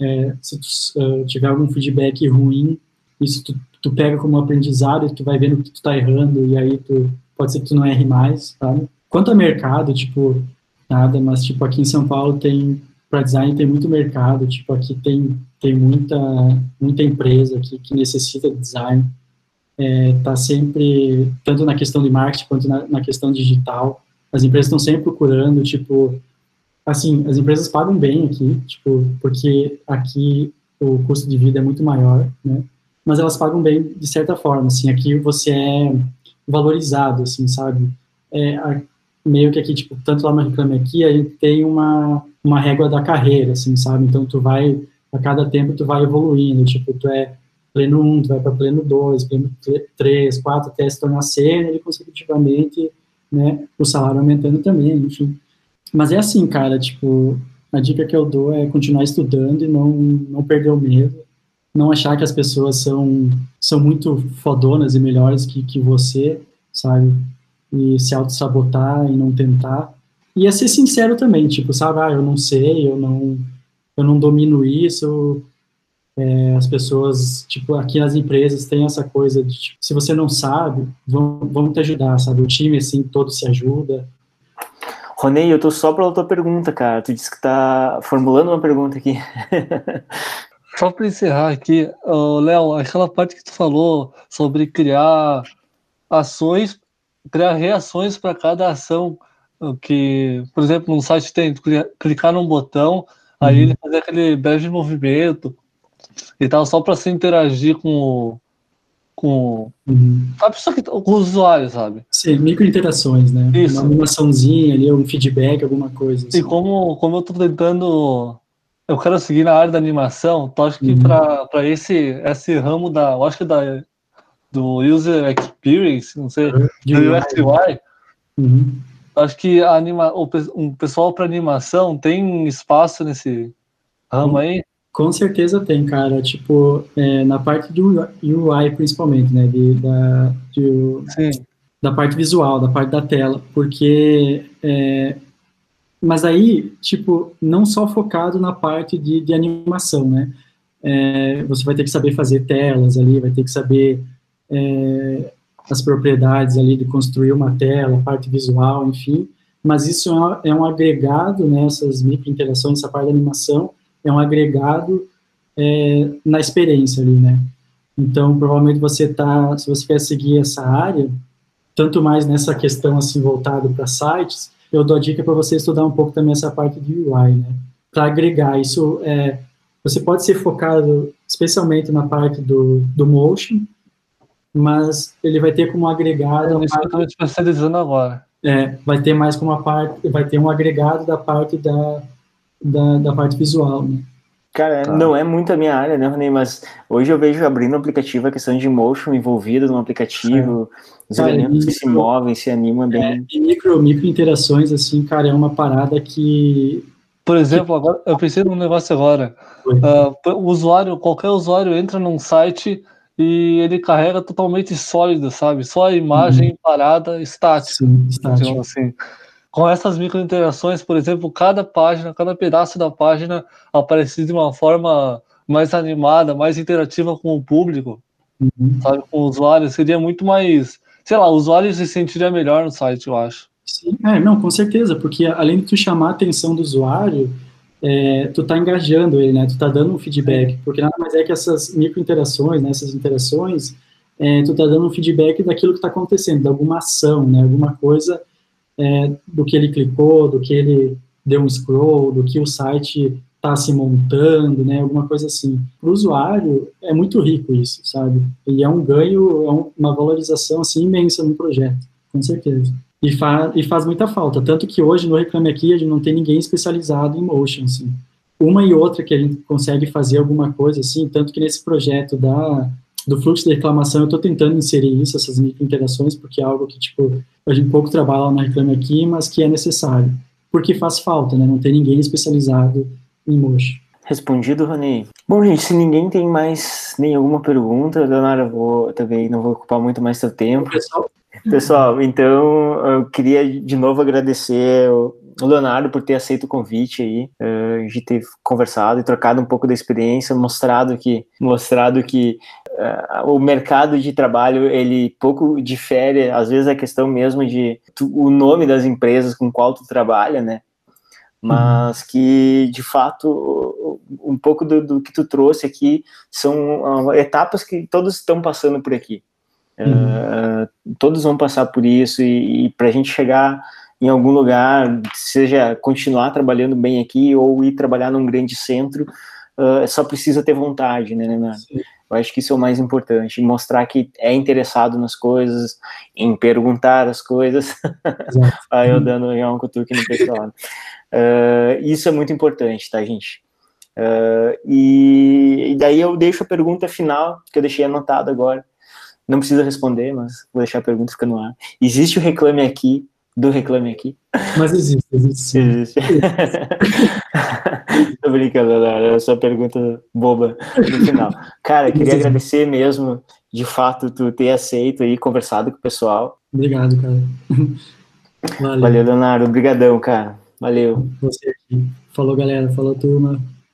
é, se tu uh, tiver algum feedback ruim, isso tu, tu pega como aprendizado e tu vai vendo que tu tá errando e aí tu pode ser que tu não erre mais, sabe? Quanto a mercado, tipo, nada, mas tipo aqui em São Paulo tem para design tem muito mercado, tipo aqui tem tem muita muita empresa aqui que necessita de design, é, tá sempre tanto na questão de marketing quanto na, na questão digital, as empresas estão sempre procurando, tipo assim, as empresas pagam bem aqui, tipo, porque aqui o custo de vida é muito maior, né? Mas elas pagam bem de certa forma, assim, aqui você é valorizado, assim, sabe? É, a, meio que aqui, tipo, tanto lá no Reclame Aqui, a gente tem uma, uma régua da carreira, assim, sabe? Então, tu vai, a cada tempo, tu vai evoluindo, tipo, tu é pleno 1, tu vai para pleno 2, pleno 3, 4, até se tornar sênior e, consecutivamente, né, o salário aumentando também, enfim. Mas é assim, cara, tipo, a dica que eu dou é continuar estudando e não, não perder o medo, não achar que as pessoas são, são muito fodonas e melhores que, que você, sabe? E se auto-sabotar e não tentar. E é ser sincero também, tipo, sabe, ah, eu não sei, eu não, eu não domino isso. É, as pessoas, tipo, aqui nas empresas tem essa coisa de, tipo, se você não sabe, vamos, vamos te ajudar, sabe? O time, assim, todo se ajuda. Ronei, eu tô só pela tua pergunta, cara. Tu disse que tá formulando uma pergunta aqui. (laughs) só para encerrar aqui, Léo, aquela parte que tu falou sobre criar ações, criar reações para cada ação. Que, por exemplo, no site tem clicar num botão, uhum. aí ele fazer aquele breve movimento e tal, só para se interagir com o, com. Uhum. Sabe, só que, com os usuários, sabe? Sim, micro-interações, né? Isso. Uma animaçãozinha ali, um feedback, alguma coisa. Assim. E como, como eu tô tentando. Eu quero seguir na área da animação, então acho que uhum. para esse, esse ramo da. Eu acho que da, do User Experience, não sei, do UX. Uhum. Acho que anima, o, um pessoal para animação tem espaço nesse ramo aí? Com certeza tem, cara. Tipo, é, na parte do UI, principalmente, né? De, da, de, da parte visual, da parte da tela. Porque. É, mas aí, tipo, não só focado na parte de, de animação, né? É, você vai ter que saber fazer telas ali, vai ter que saber é, as propriedades ali de construir uma tela, parte visual, enfim, mas isso é, é um agregado, né, essas microinterações, essa parte da animação, é um agregado é, na experiência ali, né. Então, provavelmente você tá, se você quer seguir essa área, tanto mais nessa questão assim voltado para sites, eu dou a dica para você estudar um pouco também essa parte de UI, né, para agregar isso. É, você pode ser focado especialmente na parte do, do motion, mas ele vai ter como agregado. É isso que eu estou especializando agora. É, vai ter mais como a parte, vai ter um agregado da parte da, da, da parte visual, né? Cara, tá. não é muito a minha área, né, Rony? Mas hoje eu vejo abrindo um aplicativo a questão de motion envolvida no aplicativo, é. os cara, elementos micro, que se movem, se animam bem. É, e micro, micro interações, assim, cara, é uma parada que. Por exemplo, agora eu pensei num negócio agora. Uh, o usuário, qualquer usuário entra num site e ele carrega totalmente sólido, sabe? Só a imagem uhum. parada estática, Sim, estática. assim. Com essas microinterações, por exemplo, cada página, cada pedaço da página aparecer de uma forma mais animada, mais interativa com o público, uhum. sabe? Com o usuário, seria muito mais, sei lá, o usuário se sentiria melhor no site, eu acho. Sim, é, não, com certeza, porque além de tu chamar a atenção do usuário, é, tu tá engajando ele, né? Tu tá dando um feedback, porque nada mais é que essas micro interações, né? Essas interações, é, tu tá dando um feedback daquilo que está acontecendo, de alguma ação, né? Alguma coisa é, do que ele clicou, do que ele deu um scroll, do que o site está se montando, né? Alguma coisa assim. Para o usuário é muito rico isso, sabe? E é um ganho, é um, uma valorização assim imensa no projeto, com certeza. E, fa e faz muita falta. Tanto que hoje no Reclame Aqui a gente não tem ninguém especializado em motion, assim. Uma e outra que a gente consegue fazer alguma coisa, assim, tanto que nesse projeto da, do fluxo de reclamação eu estou tentando inserir isso, essas micro-interações, porque é algo que, tipo, a gente pouco trabalha no Reclame Aqui, mas que é necessário. Porque faz falta, né? Não tem ninguém especializado em motion. Respondido, Rony. Bom, gente, se ninguém tem mais nenhuma pergunta, Leonardo, eu vou, também não vou ocupar muito mais seu tempo. Pessoal, Pessoal, então eu queria de novo agradecer o Leonardo por ter aceito o convite aí, uh, de ter conversado e trocado um pouco da experiência, mostrado que, mostrado que o mercado de trabalho ele pouco difere, às vezes a questão mesmo de tu, o nome das empresas com qual tu trabalha, né? Mas uhum. que de fato um pouco do, do que tu trouxe aqui são uh, etapas que todos estão passando por aqui. Uhum. Uh, todos vão passar por isso e, e para a gente chegar em algum lugar, seja continuar trabalhando bem aqui ou ir trabalhar num grande centro, uh, só precisa ter vontade, né, Leonardo? Eu acho que isso é o mais importante, mostrar que é interessado nas coisas, em perguntar as coisas. (laughs) Aí eu dando já um cutuque no pessoal. Uh, isso é muito importante, tá, gente? Uh, e, e, daí eu deixo a pergunta final, que eu deixei anotado agora. Não precisa responder, mas vou deixar a pergunta ficar no ar. Existe o Reclame Aqui, do Reclame Aqui? Mas existe, existe sim. Existe. Tô brincando, é só pergunta boba no final. Cara, queria agradecer mesmo, de fato, tu ter aceito e conversado com o pessoal. Obrigado, cara. Valeu, Valeu Leonardo. Obrigadão, cara. Valeu. Você aqui. Falou, galera. Falou, turma.